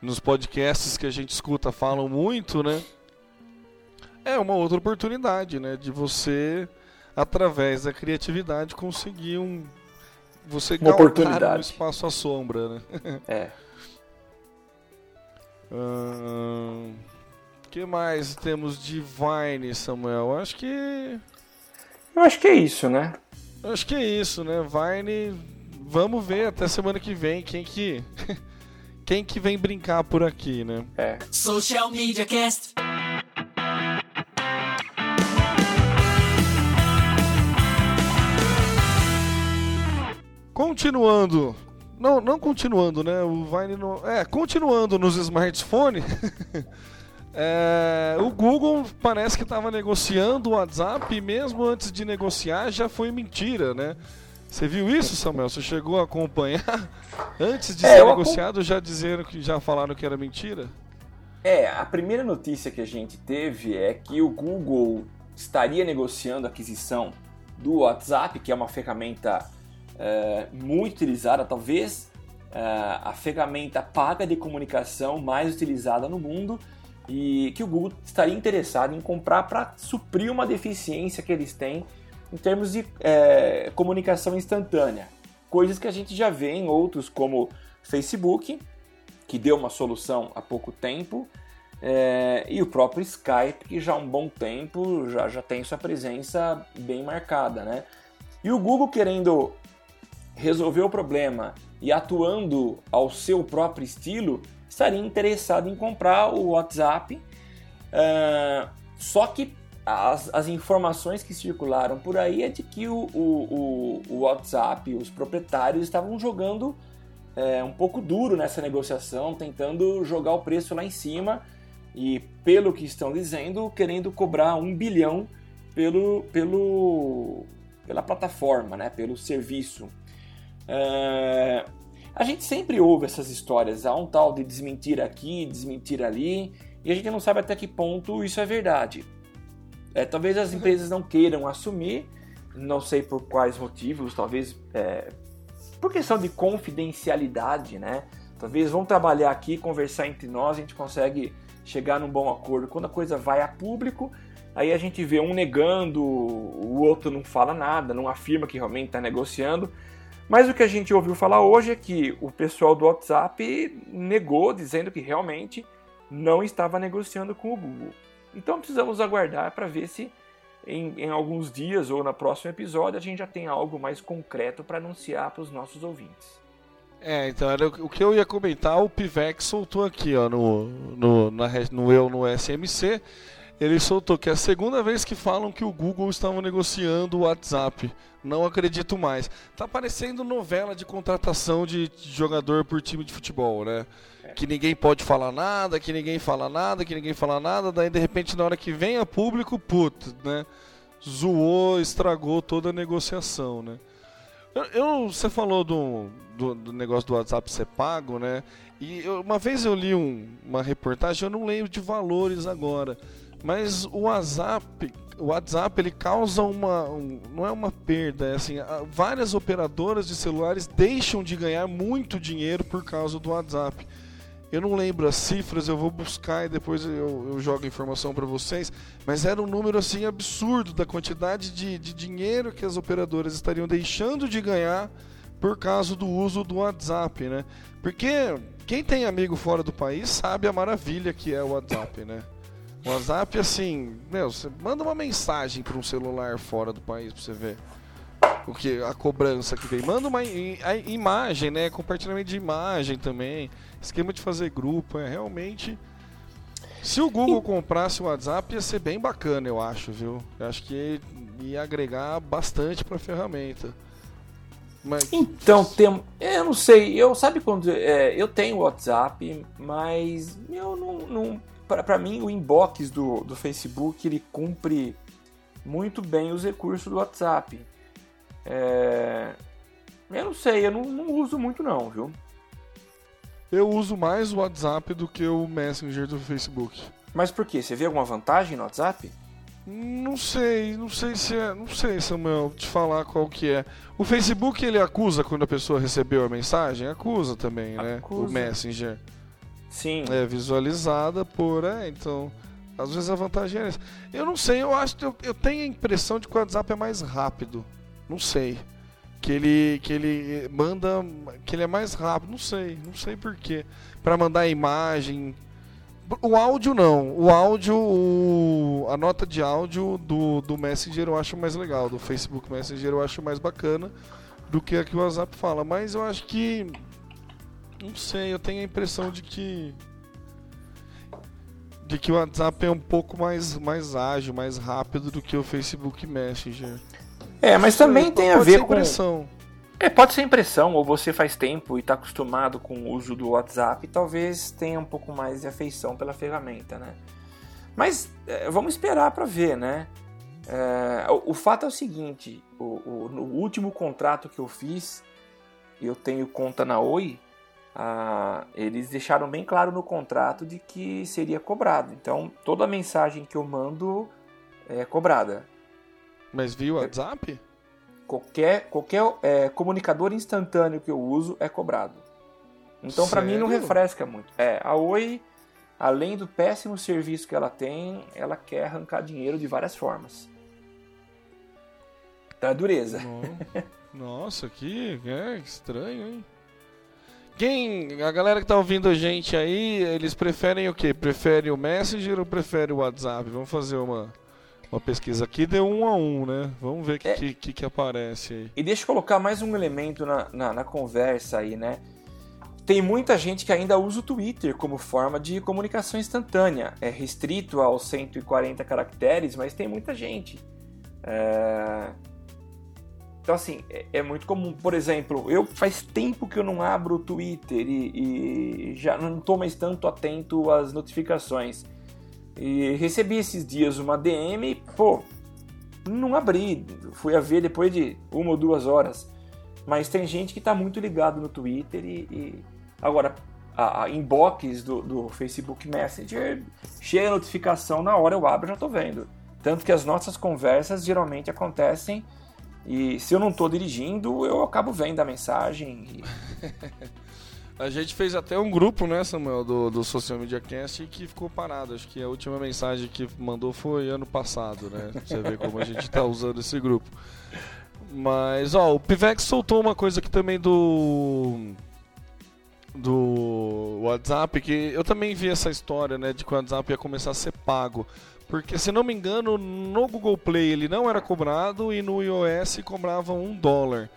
nos podcasts que a gente escuta falam muito, né? É uma outra oportunidade, né, de você através da criatividade conseguir um você Uma oportunidade. um espaço à sombra, né? [laughs] É. O que mais temos de Vine, Samuel? Acho que. Eu acho que é isso, né? Acho que é isso, né? Vine. Vamos ver até semana que vem quem que. [laughs] quem que vem brincar por aqui, né? É. Social Media Cast. Continuando. Não, não continuando, né? O Vine não. É, continuando nos smartphones. [laughs] é, o Google parece que estava negociando o WhatsApp e mesmo antes de negociar já foi mentira, né? Você viu isso, Samuel? Você chegou a acompanhar? [laughs] Antes de É, ser negociado, já dizeram que já falaram que era mentira? É, a primeira notícia que a gente teve é que o Google estaria negociando a aquisição do WhatsApp, que é uma ferramenta é, muito utilizada, talvez é, a ferramenta paga de comunicação mais utilizada no mundo, e que o Google estaria interessado em comprar para suprir uma deficiência que eles têm em termos de é, comunicação instantânea. Coisas que a gente já vê em outros, como Facebook, que deu uma solução há pouco tempo, é, e o próprio Skype, que já há um bom tempo já, já tem sua presença bem marcada. Né? E o Google querendo resolver o problema e atuando ao seu próprio estilo, estaria interessado em comprar o WhatsApp. é, só que as, as informações que circularam por aí é de que o, o, o, o WhatsApp, os proprietários estavam jogando é, um pouco duro nessa negociação, tentando jogar o preço lá em cima e, pelo que estão dizendo, querendo cobrar um bilhão pelo, pelo, pela plataforma, né, pelo serviço. É, a gente sempre ouve essas histórias, há um tal de desmentir aqui, desmentir ali, e a gente não sabe até que ponto isso é verdade. É, talvez as empresas não queiram assumir, não sei por quais motivos, talvez é, por questão de confidencialidade, né? Talvez vão trabalhar aqui, conversar entre nós, a gente consegue chegar num bom acordo. Quando a coisa vai a público, aí a gente vê um negando, o outro não fala nada, não afirma que realmente está negociando. Mas o que a gente ouviu falar hoje é que o pessoal do WhatsApp negou, dizendo que realmente não estava negociando com o Google. Então precisamos aguardar para ver se em, em, alguns dias ou no próximo episódio a gente já tem algo mais concreto para anunciar para os nossos ouvintes. É, então era o que eu ia comentar, o Pivex soltou aqui, ó, no, no, na, no Eu no SMC, ele soltou que é a segunda vez que falam que o Google estava negociando o WhatsApp. Não acredito mais. Tá parecendo novela de contratação de jogador por time de futebol, né? É. Que ninguém pode falar nada, que ninguém fala nada, que ninguém fala nada, daí de repente na hora que vem a público, puta, né? Zoou, estragou toda a negociação, né? Eu, eu você falou do, do, do, negócio do WhatsApp ser pago, né? E eu, uma vez eu li um, uma reportagem, eu não lembro de valores agora, mas o WhatsApp, o WhatsApp ele causa uma, um, não é uma perda, é assim, várias operadoras de celulares deixam de ganhar muito dinheiro por causa do WhatsApp. Eu não lembro as cifras, eu vou buscar e depois eu, eu jogo a informação para vocês. Mas era um número assim absurdo da quantidade de, de dinheiro que as operadoras estariam deixando de ganhar por causa do uso do WhatsApp, né? Porque quem tem amigo fora do país sabe a maravilha que é o WhatsApp, né? WhatsApp, assim, meu, você manda uma mensagem para um celular fora do país para você ver o que a cobrança que tem. Manda uma a imagem, né? Compartilhamento de imagem também. Esquema de fazer grupo, é realmente. Se o Google comprasse o WhatsApp, ia ser bem bacana, eu acho, viu? Eu acho que ia agregar bastante para a ferramenta. Mas... Então, tem, eu não sei, eu sabe quando é, eu tenho WhatsApp, mas eu não, não para mim o inbox do, do Facebook ele cumpre muito bem os recursos do WhatsApp. É... Eu não sei, eu não, não uso muito não, viu? Eu uso mais o WhatsApp do que o Messenger do Facebook. Mas por quê? Você vê alguma vantagem no WhatsApp? Não sei, não sei se é. Não sei, Samuel, te falar qual que é. O Facebook ele acusa quando a pessoa recebeu a mensagem? Acusa também, né? O Acusa. Messenger. Sim. É visualizada por. É, então. Às vezes a vantagem é essa. Eu não sei, eu acho eu, eu tenho a impressão de que o WhatsApp é mais rápido. Não sei. Que ele, que ele manda. Que ele é mais rápido. Não sei, não sei porquê. Pra mandar imagem. O áudio não. O áudio, o- a nota de áudio do, do Messenger eu acho mais legal. Do Facebook Messenger eu acho mais bacana do que a que o WhatsApp fala. Mas eu acho que. Não sei, eu tenho a impressão de que. De que o WhatsApp é um pouco mais, mais ágil, mais rápido do que o Facebook Messenger. É, mas também tem a ver ser com. impressão. É, pode ser impressão, ou você faz tempo e está acostumado com o uso do WhatsApp, talvez tenha um pouco mais de afeição pela ferramenta, né? Mas é, vamos esperar para ver, né? É, o, o fato é o seguinte: o, o- no último contrato que eu fiz, eu tenho conta na Oi, ah, eles deixaram bem claro no contrato de que seria cobrado. Então, toda mensagem que eu mando é cobrada. Mas viu o WhatsApp? Qualquer, qualquer é, comunicador instantâneo que eu uso é cobrado. Então, para mim, não refresca muito. É, a Oi, além do péssimo serviço que ela tem, ela quer arrancar dinheiro de várias formas. Tá dureza. [laughs] Nossa, que é, estranho, hein? Quem, a galera que tá ouvindo a gente aí, eles preferem o quê? Preferem o Messenger ou preferem o WhatsApp? Vamos fazer uma, uma pesquisa aqui, deu um a um, né? Vamos ver o que, É. que, que, que aparece aí. E deixa eu colocar mais um elemento na, na, na conversa aí, né? Tem muita gente que ainda usa o Twitter como forma de comunicação instantânea. É restrito aos 140 caracteres, mas tem muita gente. É, Então, assim, é, é muito comum. Por exemplo, eu faz tempo que eu não abro o Twitter e, e já não estou mais tanto atento às notificações. E recebi esses dias uma DM e, pô, não abri, fui a ver depois de uma ou duas horas. Mas tem gente que está muito ligado no Twitter e. e- Agora, a, a inbox do, do Facebook Messenger chega a notificação na hora, eu abro e já estou vendo. Tanto que as nossas conversas geralmente acontecem e se eu não estou dirigindo, eu acabo vendo a mensagem. e- [laughs] A gente fez até um grupo, né, Samuel, do, do Social Media Cast que ficou parado. Acho que a última mensagem que mandou foi ano passado, né? Você ver como a gente tá usando esse grupo. Mas, ó, o Pivex soltou uma coisa aqui também do. Do WhatsApp, que eu também vi essa história, né, de que o WhatsApp ia começar a ser pago. Porque, se não me engano, no Google Play ele não era cobrado e no iOS cobrava um dólar.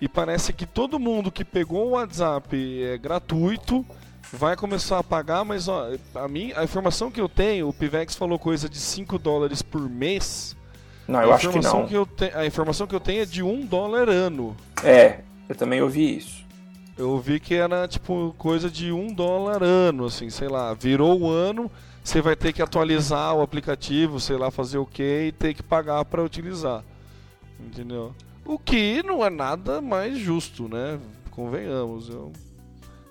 E parece que todo mundo que pegou o WhatsApp é gratuito vai começar a pagar, mas ó, a, mim, a informação que eu tenho, o Pivex falou coisa de 5 dólares por mês. Não, a eu acho que não. eu te- a informação que eu tenho é de 1 dólar ano. É, eu também ouvi isso. Eu ouvi que era tipo coisa de 1 dólar ano, assim, sei lá, virou o ano, você vai ter que atualizar o aplicativo, sei lá, fazer o que e ter que pagar para utilizar. Entendeu? O que não é nada mais justo, né? Convenhamos. Eu,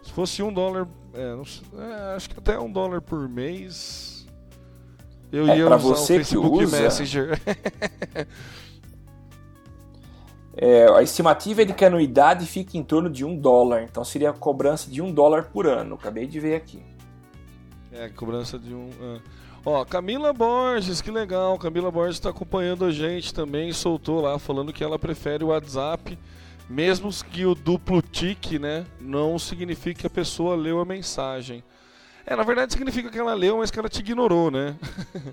se fosse um dólar, é, sei, é, acho que até um dólar por mês. Eu É, ia usar você o que Facebook usa- Messenger. [laughs] É, a estimativa é de que a anuidade fique em torno de um dólar, então seria a cobrança de um dólar por ano. Acabei de ver aqui. É, cobrança de um. é. Ó, Camila Borges, que legal. Camila Borges está acompanhando a gente também. Soltou lá falando que ela prefere o WhatsApp, mesmo que o duplo tique, né? Não significa que a pessoa leu a mensagem. É, na verdade significa que ela leu, mas que ela te ignorou, né?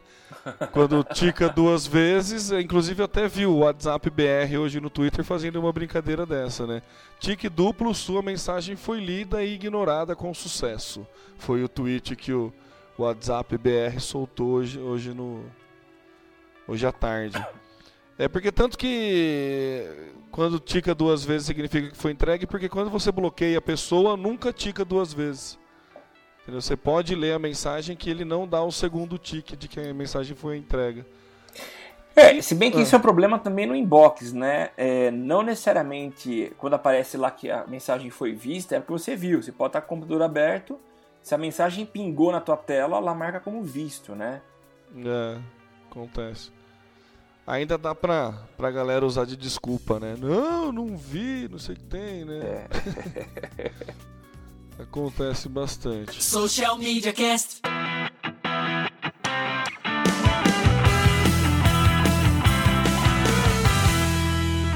[laughs] Quando tica duas vezes, é, inclusive até vi o WhatsApp BR hoje no Twitter fazendo uma brincadeira dessa, né? Tique duplo, sua mensagem foi lida e ignorada com sucesso. Foi o tweet que o WhatsApp BR soltou hoje, hoje no hoje à tarde. É porque tanto que quando tica duas vezes significa que foi entregue, porque quando você bloqueia a pessoa, nunca tica duas vezes. Você pode ler a mensagem que ele não dá o segundo tique de que a mensagem foi entregue. É, se bem que Ah. isso é um problema também no inbox, né? É, não necessariamente quando aparece lá que a mensagem foi vista, é porque você viu. Você pode estar com o computador aberto, se a mensagem pingou na tua tela, ela marca como visto, né? É, acontece. Ainda dá pra, pra galera usar de desculpa, né? Não, não vi, não sei o que tem, né? [laughs] Acontece bastante. Social Media Cast.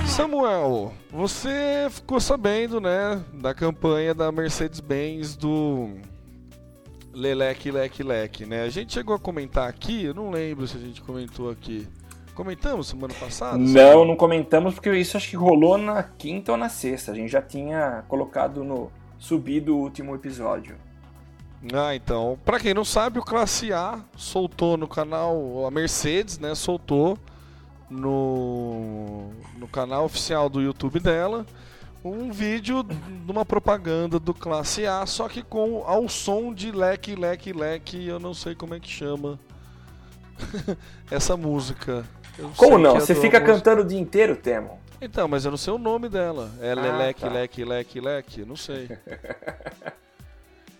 Samuel, você ficou sabendo, né, da campanha da Mercedes-Benz do Leleque, Leque, Leque, né? A gente chegou a comentar aqui, eu não lembro se a gente comentou aqui. Comentamos semana passada? Não, não comentamos porque isso acho que rolou na quinta ou na sexta. A gente já tinha colocado no subido o último episódio. Ah, então, pra quem não sabe, o Classe A soltou no canal, a Mercedes, né, soltou no, no canal oficial do YouTube dela um vídeo de uma propaganda do Classe A, só que com ao som de leque, leque, leque, eu não sei como é que chama [laughs] essa música. Eu Como não? é Você do fica música- cantando o dia inteiro, Temo? Então, mas eu não sei o nome dela. É Ah, Leleque, tá. Leque, Leque, Leque, não sei.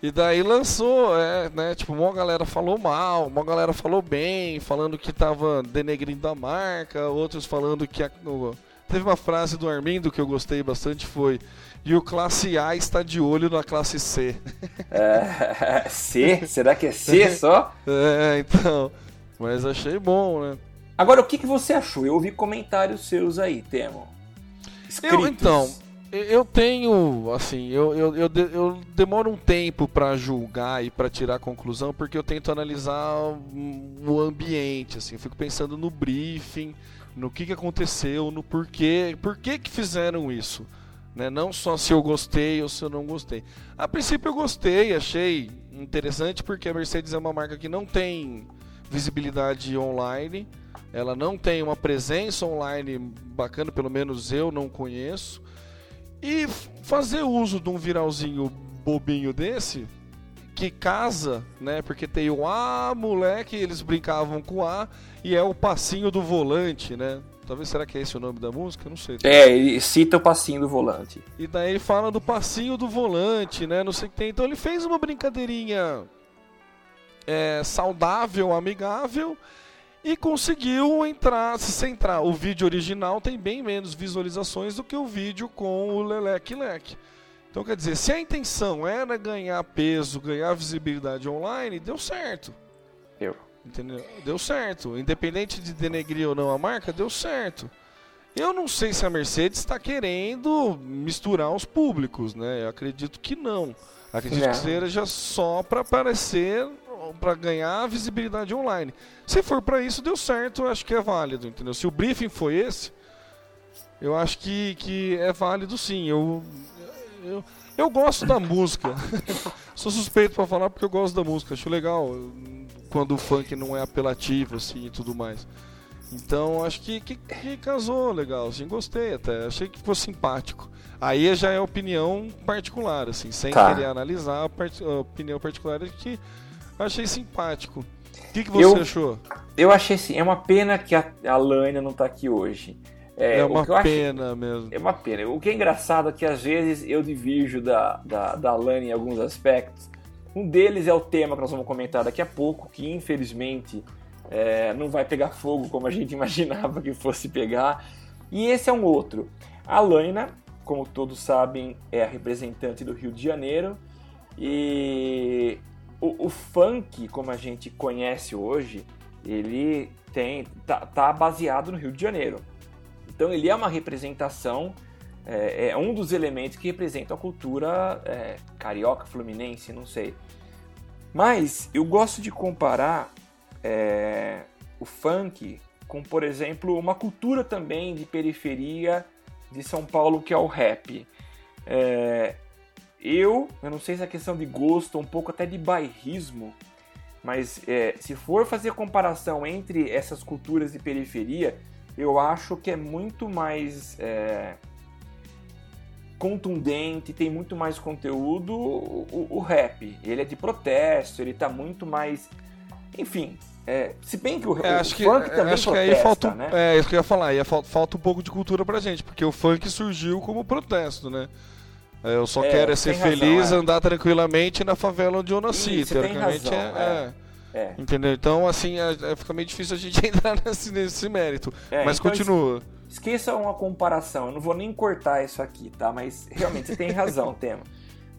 E daí lançou, é, né? Tipo, uma galera falou mal, uma galera falou bem, falando que tava denegrindo a marca, outros falando que a, Teve uma frase do Armindo que eu gostei bastante, foi E o classe A está de olho na classe C. [laughs] É, C? Será que é C só? [laughs] É, então. Mas achei bom, né? Agora, o que, que você achou? Eu ouvi comentários seus aí, Temo. Escritos. Eu, então, eu- tenho, assim, eu, eu, eu, eu demoro um tempo pra julgar e pra tirar conclusão, porque eu tento analisar o ambiente, assim, eu fico pensando no briefing, no que, que aconteceu, no porquê, por que que fizeram isso, né? Não só se eu gostei ou se eu não gostei. A princípio eu gostei, achei interessante, porque a Mercedes é uma marca que não tem visibilidade online, ela não tem uma presença online bacana, pelo menos eu não conheço. E fazer uso de um viralzinho bobinho desse, que casa, né? Porque tem o A, moleque, eles brincavam com o A, e é o passinho do volante, né? Talvez será que é esse o nome da música? Não sei. É, ele cita o passinho do volante. E daí ele fala do passinho do volante, né? Não sei o que tem. Então ele fez uma brincadeirinha é, saudável, amigável e conseguiu entrar, se centrar. O vídeo original tem bem menos visualizações do que o vídeo com o Leleque Leque. Então quer dizer, se a intenção era ganhar peso, ganhar visibilidade online, deu certo. Eu. Entendeu? Deu certo. Independente de denegrir ou não a marca, deu certo. Eu não sei se a Mercedes está querendo misturar os públicos, né? Eu acredito que não. Acredito Não. que seja só para aparecer, para ganhar visibilidade online. Se for para isso, deu certo, eu acho que é válido, entendeu? Se o briefing foi esse, eu acho que, que é válido sim. Eu, eu, eu gosto da música. [laughs] Sou suspeito para falar porque eu gosto da música. Acho legal quando o funk não é apelativo assim e tudo mais. Então acho que, que, que casou legal, assim, gostei até, achei que ficou simpático. Aí já é opinião particular, assim, sem Tá. querer analisar a, part- a opinião particular é que achei simpático. O que, que você Eu- achou? Eu achei assim, é uma pena que a, a Lânia não tá aqui hoje. É, o uma eu pena mesmo. É uma pena. O que é engraçado é que às vezes eu divirjo da, da, da Lani em alguns aspectos. Um deles é o tema que nós vamos comentar daqui a pouco, que infelizmente é, não vai pegar fogo como a gente [laughs] imaginava que fosse pegar. E esse é um outro. A Laina, como todos sabem, é a representante do Rio de Janeiro. E o, o funk, como a gente conhece hoje, ele tem tá, tá baseado no Rio de Janeiro. Então ele é uma representação, é, é um dos elementos que representam a cultura é, carioca, fluminense, não sei. Mas eu gosto de comparar é, o funk com, por exemplo, uma cultura também de periferia de São Paulo que é o rap. É, eu, eu não sei se é questão de gosto, um pouco até de bairrismo, mas é, se for fazer comparação entre essas culturas de periferia, eu acho que é muito mais é, contundente, tem muito mais conteúdo o, o- o rap. Ele é de protesto, ele tá muito mais. Enfim, É, se bem que o, É, o acho que, funk também acho que protesta, aí falta, né? é isso que eu ia falar, aí falta, falta um pouco de cultura pra gente, porque o funk surgiu como protesto, né? É, Eu só É, quero é ser razão, feliz, é. andar tranquilamente na favela onde eu nasci, tem teoricamente razão, é, é. é. É. Entendeu? Então, assim, fica meio difícil a gente [laughs] entrar nesse, nesse mérito. Mas então continua. Esqueça uma comparação, eu não vou nem cortar isso aqui, tá? Mas realmente você tem razão, [laughs] tema.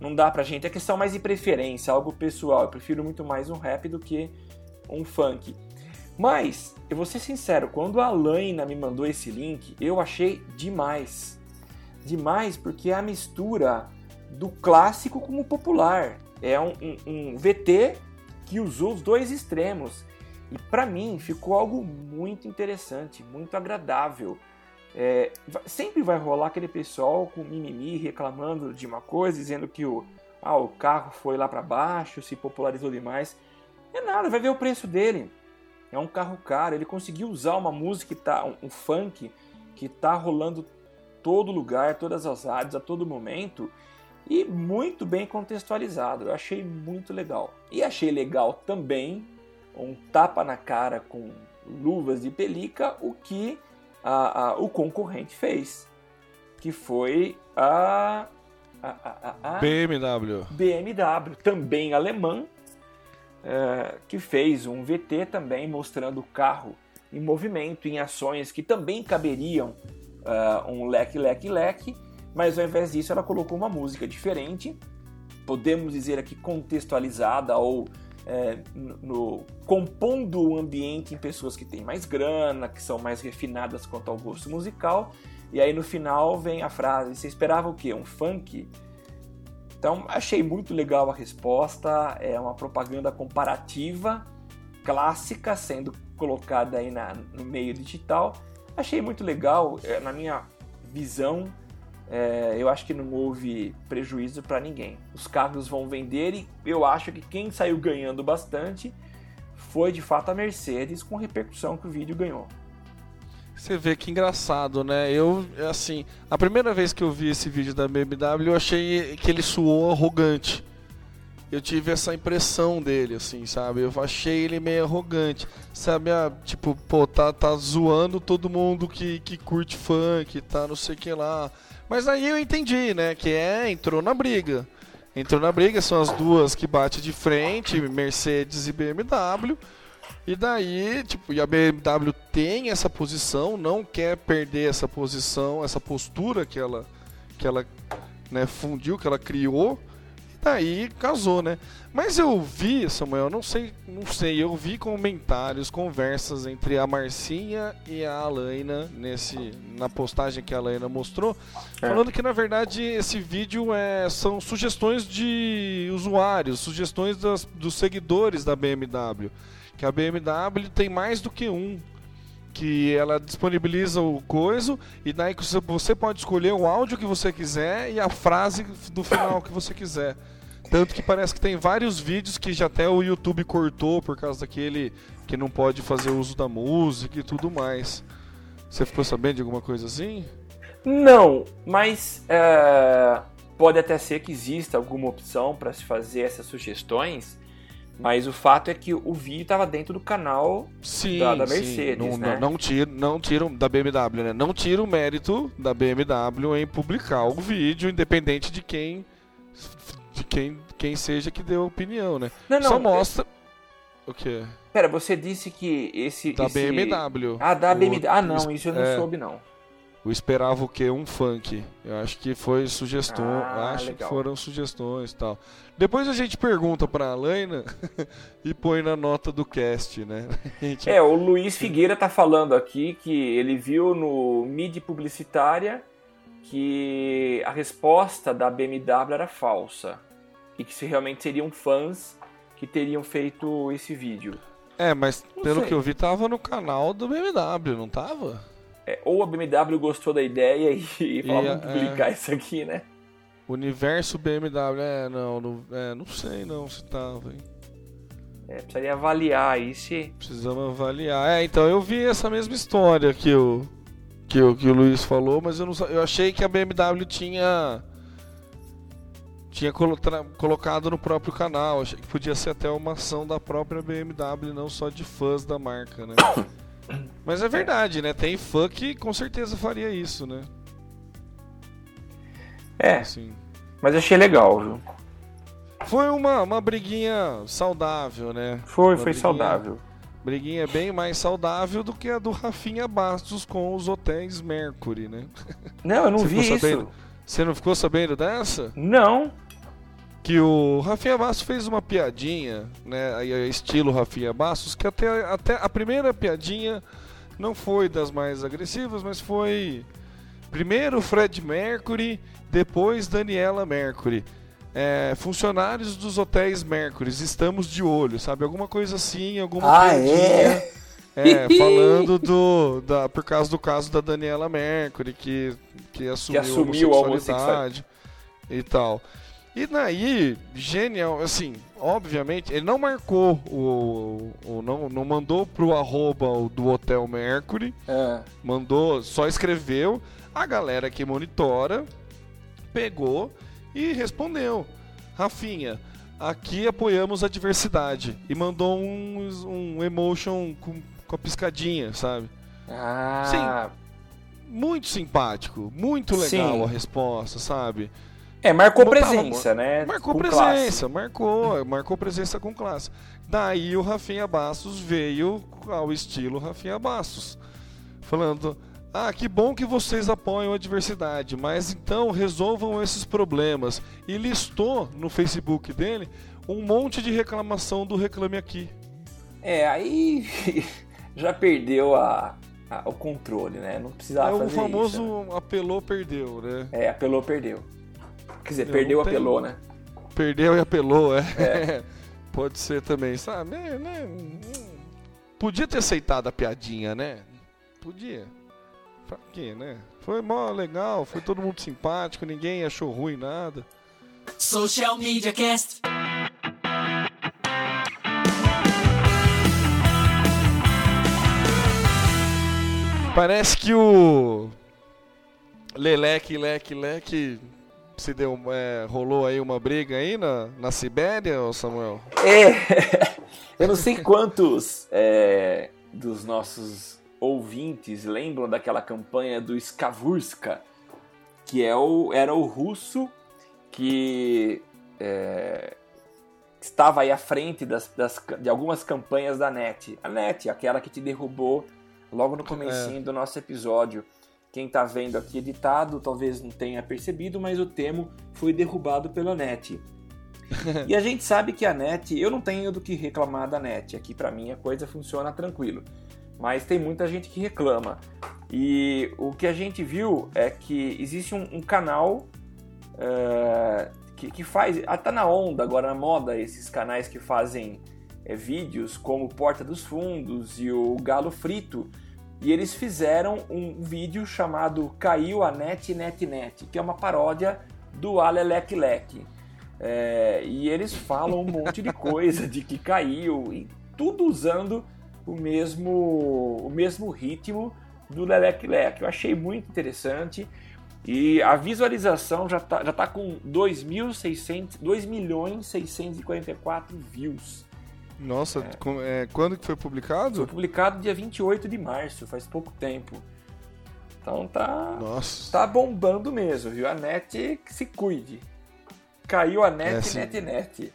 Não dá pra gente, é questão mais de preferência, algo pessoal. Eu prefiro muito mais um rap do que um funk. Mas, eu vou ser sincero, quando a Laina me mandou esse link, eu achei demais. Demais porque é a mistura do clássico com o popular. É um, um- um VT que usou os dois extremos. E pra mim ficou algo muito interessante, muito agradável. É, sempre vai rolar aquele pessoal com mimimi reclamando de uma coisa, dizendo que o, ah, o carro foi lá pra baixo, se popularizou demais. É nada, vai ver o preço dele. É um carro caro, ele conseguiu usar uma música que tá, um, um funk que tá rolando todo lugar, todas as rádios, a todo momento e muito bem contextualizado. Eu achei muito legal. E achei legal também um tapa na cara com luvas de pelica o que a- a- o concorrente fez, que foi a- a BMW. BMW, também alemã, é, que fez um VT também mostrando o carro em movimento, em ações que também caberiam é, um leque, leque, leque, mas ao invés disso ela colocou uma música diferente, podemos dizer aqui contextualizada ou é, no- compondo o ambiente em pessoas que têm mais grana, que são mais refinadas quanto ao gosto musical, e aí no final vem a frase: Você esperava o quê? Um funk? Então, achei muito legal a resposta. É uma propaganda comparativa, clássica, sendo colocada aí na, no meio digital. Achei muito legal. é, na minha visão, é, eu acho que não houve prejuízo para ninguém. Os carros vão vender e eu acho que quem saiu ganhando bastante foi de fato a Mercedes, com a repercussão que o vídeo ganhou. Você vê que engraçado, né? Eu, assim, a primeira vez que eu vi esse vídeo da BMW, eu achei que ele suou arrogante. Eu tive essa impressão dele, assim, sabe? Eu achei ele meio arrogante. Sabe, ah, tipo, pô, tá, tá zoando todo mundo que, que curte funk, tá não sei o que lá. Mas aí eu entendi, né? Que é, entrou na briga. Entrou na briga, são as duas que bate de frente, Mercedes e BMW. E daí, tipo, e a BMW tem essa posição, não quer perder essa posição, essa postura que ela, que ela né, fundiu, que ela criou. Daí casou, né? Mas eu vi, Samuel, não sei, não sei, eu vi comentários, conversas entre a Marcinha e a Alaina nesse na postagem que a Alaina mostrou, É. falando que na verdade esse vídeo é, são sugestões de usuários, sugestões das, dos seguidores da BMW que a BMW tem mais do que um que ela disponibiliza o coiso e daí você pode escolher o áudio que você quiser e a frase do final que você quiser. Tanto que parece que tem vários vídeos que já até o YouTube cortou por causa daquele que não pode fazer uso da música e tudo mais. Você ficou sabendo de alguma coisa assim? Não, mas é, pode até ser que exista alguma opção para se fazer essas sugestões, mas o fato é que o vídeo estava dentro do canal Sim, Da- da sim. Mercedes, não, né? não, não tira, não tira da BMW, né? Não tira o mérito da BMW em publicar o vídeo, independente de quem quem, quem seja que deu a opinião, né? Não, não, Só mostra o que Pera, você disse que esse. da esse- BMW. Ah, da O- BMW. Ah, não, isso eu não é, soube, não. Eu esperava o que? Um funk. Eu acho que foi sugestão. Ah, acho legal. que foram sugestões e tal. Depois a gente pergunta pra Alaina [laughs] e põe na nota do cast, né? [laughs] Gente- É, o Luiz Figueira tá falando aqui que ele viu no mídia publicitária que a resposta da BMW era falsa. E que se realmente seriam fãs que teriam feito esse vídeo. É, mas Não pelo sei. que eu vi, tava no canal do BMW, não tava? É, ou a BMW gostou da ideia e, e falou, vamos é. publicar isso aqui, né? Universo BMW, é, não, não, é, não sei não se tava, hein? É, precisaria avaliar aí se. Precisamos avaliar. É, então eu vi essa mesma história que o, que o, que o Luiz falou, mas eu, não, eu achei que a BMW tinha tinha colo- colocado no próprio canal. Achei que podia ser até uma ação da própria BMW, não só de fãs da marca, né? [coughs] Mas é verdade, né? Tem fã que com certeza faria isso, né? É, Assim. mas achei legal, viu? Foi uma, uma briguinha saudável, né? Foi, Uma foi briguinha- saudável. Briguinha bem mais saudável do que a do Rafinha Bastos com os hotéis Mercury, né? Não, eu não Você vi isso. sabendo? Você não ficou sabendo dessa? Não. Que o Rafinha Bastos fez uma piadinha, né? é Estilo Rafinha Bastos, que até, até a primeira piadinha não foi das mais agressivas, mas foi primeiro Fred Mercury, depois Daniela Mercury. É, funcionários dos hotéis Mercury, estamos de olho, sabe? Alguma coisa assim, alguma Ah, piadinha. é? É, falando do. Da, por causa do caso da Daniela Mercury, que, que assumiu, assumiu a homossexualidade e tal. E daí, genial, assim, obviamente, ele não marcou o. o não, não mandou pro arroba do Hotel Mercury, É. mandou, só escreveu. A galera que monitora pegou e respondeu. Rafinha, aqui apoiamos a diversidade. E mandou um, um emotion com, com a piscadinha, sabe? Ah, Muito simpático, muito legal Sim. a resposta, sabe? É, marcou Botava- presença, né? Marcou Com presença, classe. marcou, marcou presença com classe. Daí o Rafinha Bastos veio ao estilo Rafinha Bastos, falando: "Ah, que bom que vocês apoiam a diversidade, mas então resolvam esses problemas". E listou no Facebook dele um monte de reclamação do Reclame Aqui. É, aí [laughs] já perdeu a, a- o controle, né? Não precisava é o fazer famoso isso. né? apelou, perdeu, né? É, apelou, perdeu. Quer dizer, Eu perdeu, tenho- apelou, né? Perdeu e apelou, é. [laughs] Pode ser também, sabe? É, né? Hum, Podia ter aceitado a piadinha, né? Podia. Pra quê, né? Foi mó legal, foi todo mundo simpático, ninguém achou ruim nada. Social Media Cast. Parece que o Leleque, Leque, Leque se deu, é, rolou aí uma briga aí na, na Sibéria, ô Samuel? É, [laughs] eu não sei quantos é, dos nossos ouvintes lembram daquela campanha do Skavurska, que é o, era o russo que é, estava aí à frente das, das- de algumas campanhas da NET. A NET, aquela que te derrubou logo no comecinho do nosso episódio. Quem está vendo aqui editado talvez não tenha percebido, mas o termo foi derrubado pela NET. [laughs] E a gente sabe que a NET, eu não tenho do que reclamar da NET. Aqui pra mim a coisa funciona tranquilo. Mas tem muita gente que reclama. E o que a gente viu é que existe um, um canal eh, que, que faz. Ah, tá na onda agora, na moda, esses canais que fazem eh, vídeos como Porta dos Fundos e o Galo Frito. E eles fizeram um vídeo chamado Caiu a Net Net Net, que é uma paródia do Alelec Lec. É, e eles falam um monte de coisa de que caiu e tudo usando o mesmo o mesmo ritmo do Lelec Lec. Eu achei muito interessante e a visualização já tá, já tá com 2.600 2 milhões 644 views. Nossa, com- é, quando que foi publicado? Foi publicado dia 28 de março, faz pouco tempo. Então tá Nossa. tá bombando mesmo, viu? A net que se cuide. Caiu a net, É, sim. net, net.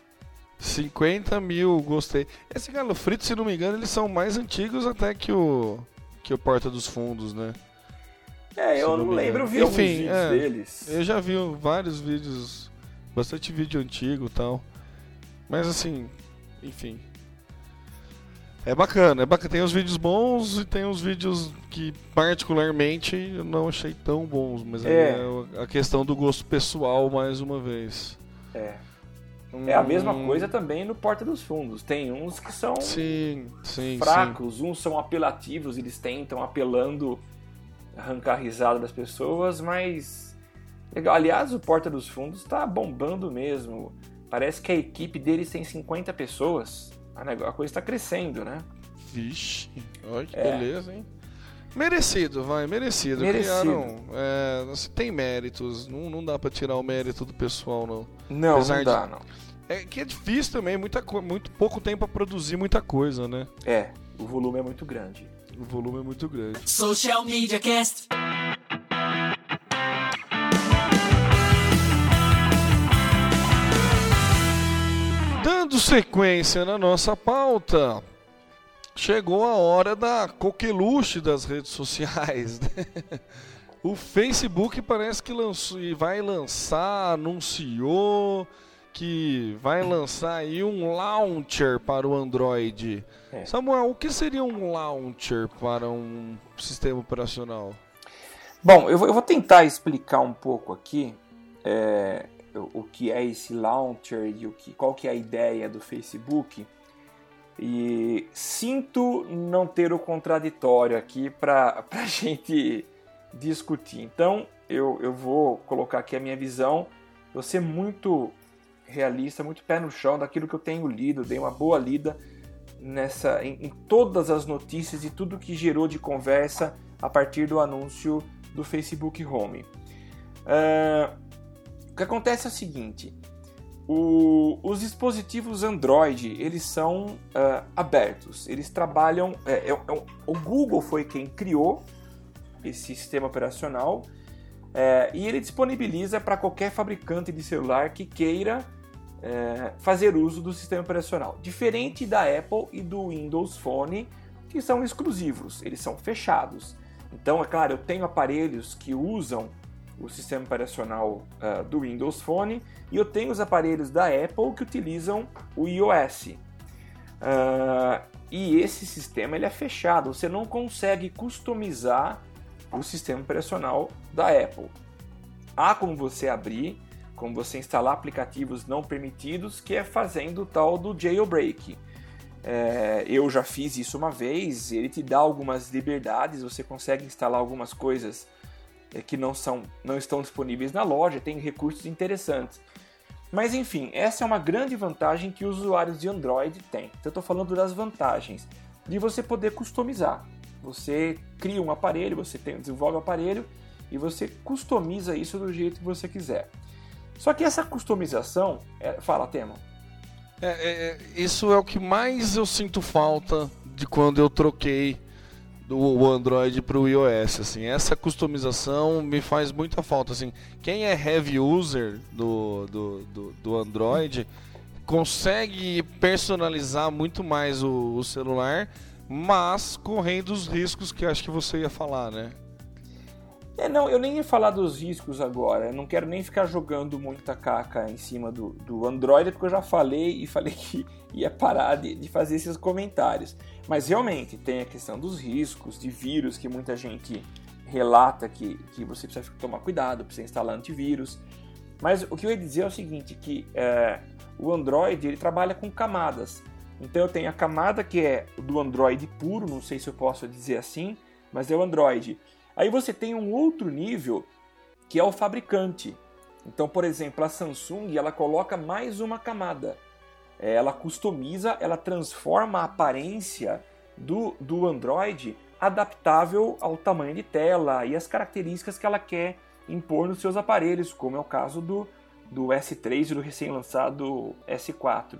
50 mil, gostei. Esse Galo Frito, se não me engano, eles são mais antigos até que o que o Porta dos Fundos, né? É, Se eu não lembro, vi Enfim, vídeos é. deles. Eu já vi vários vídeos, bastante vídeo antigo e tal. Mas assim, enfim. É bacana, é bacana. Tem os vídeos bons e tem os vídeos que particularmente eu não achei tão bons, mas É. é a questão do gosto pessoal mais uma vez. É. É a mesma Hum, coisa também no Porta dos Fundos. Tem uns que são Sim, sim, sim. fracos, uns são apelativos, eles tentam apelando arrancar a risada das pessoas, mas legal. Aliás, o Porta dos Fundos tá bombando mesmo. Parece que a equipe deles tem 50 pessoas. A coisa está crescendo, né? Vixe, olha que É. beleza, hein? Merecido, vai, merecido. Merecido. Criaram, é, assim, tem méritos, não, não dá pra tirar o mérito do pessoal, não. Não, Apesar não dá, de- não. É que é difícil também, muita, co- muito pouco tempo pra produzir muita coisa, né? É, o volume é muito grande. O volume é muito grande. Social Media Cast. Dando sequência na nossa pauta, chegou a hora da coqueluche das redes sociais. né? [laughs] O Facebook parece que lançou, e vai lançar, anunciou que vai lançar aí um launcher para o Android. É. Samuel, o que seria um launcher para um sistema operacional? Bom, eu vou, eu vou tentar explicar um pouco aqui é, o, que é esse launcher e o que, qual que é a ideia do Facebook. E sinto não ter o contraditório aqui para [laughs] a gente discutir. Então eu, eu vou colocar aqui a minha visão. Vou ser muito realista, muito pé no chão daquilo que eu tenho lido, dei uma boa lida nessa em, em todas as notícias e tudo que gerou de conversa a partir do anúncio do Facebook Home. O que acontece é o seguinte: o- os dispositivos Android eles são ah, abertos, eles trabalham. é, é- é- o Google foi quem criou esse sistema operacional é, e ele disponibiliza para qualquer fabricante de celular que queira é, fazer uso do sistema operacional. Diferente da Apple e do Windows Phone, que são exclusivos, eles são fechados. Então, é claro, eu tenho aparelhos que usam o sistema operacional ah, do Windows Phone e eu tenho os aparelhos da Apple que utilizam o iOS. Ah, e esse sistema ele é fechado, você não consegue customizar o sistema operacional da Apple. Há como você abrir, como você instalar aplicativos não permitidos, que é fazendo o tal do jailbreak. É, eu já fiz isso uma vez, ele te dá algumas liberdades, você consegue instalar algumas coisas que não, são, não estão disponíveis na loja, tem recursos interessantes. Mas enfim, essa é uma grande vantagem que os usuários de Android têm. Então, eu estou falando das vantagens de você poder customizar. Você cria um aparelho, você tem, desenvolve o aparelho e você customiza isso do jeito que você quiser. Só que essa customização, é, fala, Temo. É, é, é, isso é o que mais eu sinto falta de quando eu troquei o Android para o iOS. Assim, essa customização me faz muita falta. Assim, quem é heavy user do, do, do, do Android consegue personalizar muito mais o, o celular, mas correndo os riscos que acho que você ia falar, né? É, não, eu nem ia falar dos riscos agora. Eu não quero nem ficar jogando muita caca em cima do, do Android, porque eu já falei e falei que ia parar de, de fazer esses comentários. Mas realmente tem a questão dos riscos, de vírus, que muita gente relata que, que você precisa tomar cuidado, precisa instalar antivírus. Mas o que eu ia dizer é o seguinte, que é, o Android ele trabalha com camadas. Então eu tenho a camada que é do Android puro, não sei se eu posso dizer assim, mas é o Android. Aí você tem um outro nível que é o fabricante. Então, por exemplo, a Samsung ela coloca mais uma camada. É, Ela customiza, ela transforma a aparência do, do Android adaptável ao tamanho de tela e as características que ela quer impor nos seus aparelhos, como é o caso do, do S3 e do recém-lançado S4.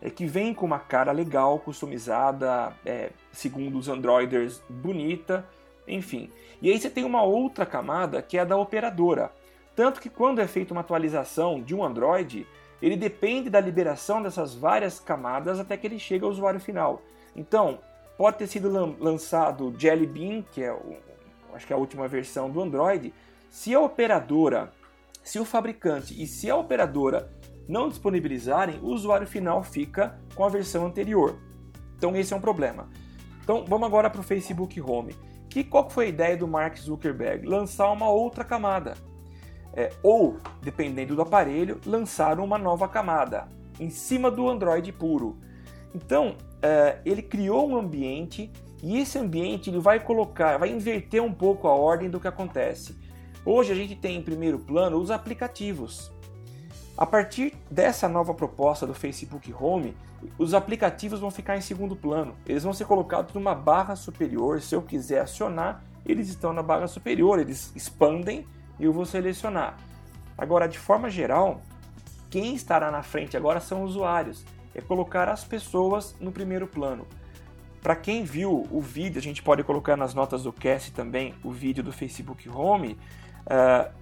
É que vem com uma cara legal, customizada, é, segundo os Androiders, bonita, enfim. E aí você tem uma outra camada que é a da operadora. Tanto que quando é feita uma atualização de um Android, ele depende da liberação dessas várias camadas até que ele chegue ao usuário final. Então, pode ter sido lan- lançado Jelly Bean, que é o, acho que é a última versão do Android. Se a operadora, se o fabricante e se a operadora não disponibilizarem, o usuário final fica com a versão anterior. Então esse é um problema. Então vamos agora para o Facebook Home. Que, qual foi a ideia do Mark Zuckerberg? Lançar uma outra camada. É, ou, dependendo do aparelho, lançar uma nova camada em cima do Android puro. Então, é, ele criou um ambiente e esse ambiente ele vai colocar, vai inverter um pouco a ordem do que acontece. Hoje a gente tem em primeiro plano os aplicativos. A partir dessa nova proposta do Facebook Home, os aplicativos vão ficar em segundo plano. Eles vão ser colocados numa barra superior. Se eu quiser acionar, eles estão na barra superior, eles expandem eu vou selecionar. Agora, de forma geral, quem estará na frente agora são os usuários. É colocar as pessoas no primeiro plano. Para quem viu o vídeo, a gente pode colocar nas notas do cast também o vídeo do Facebook Home. Uh,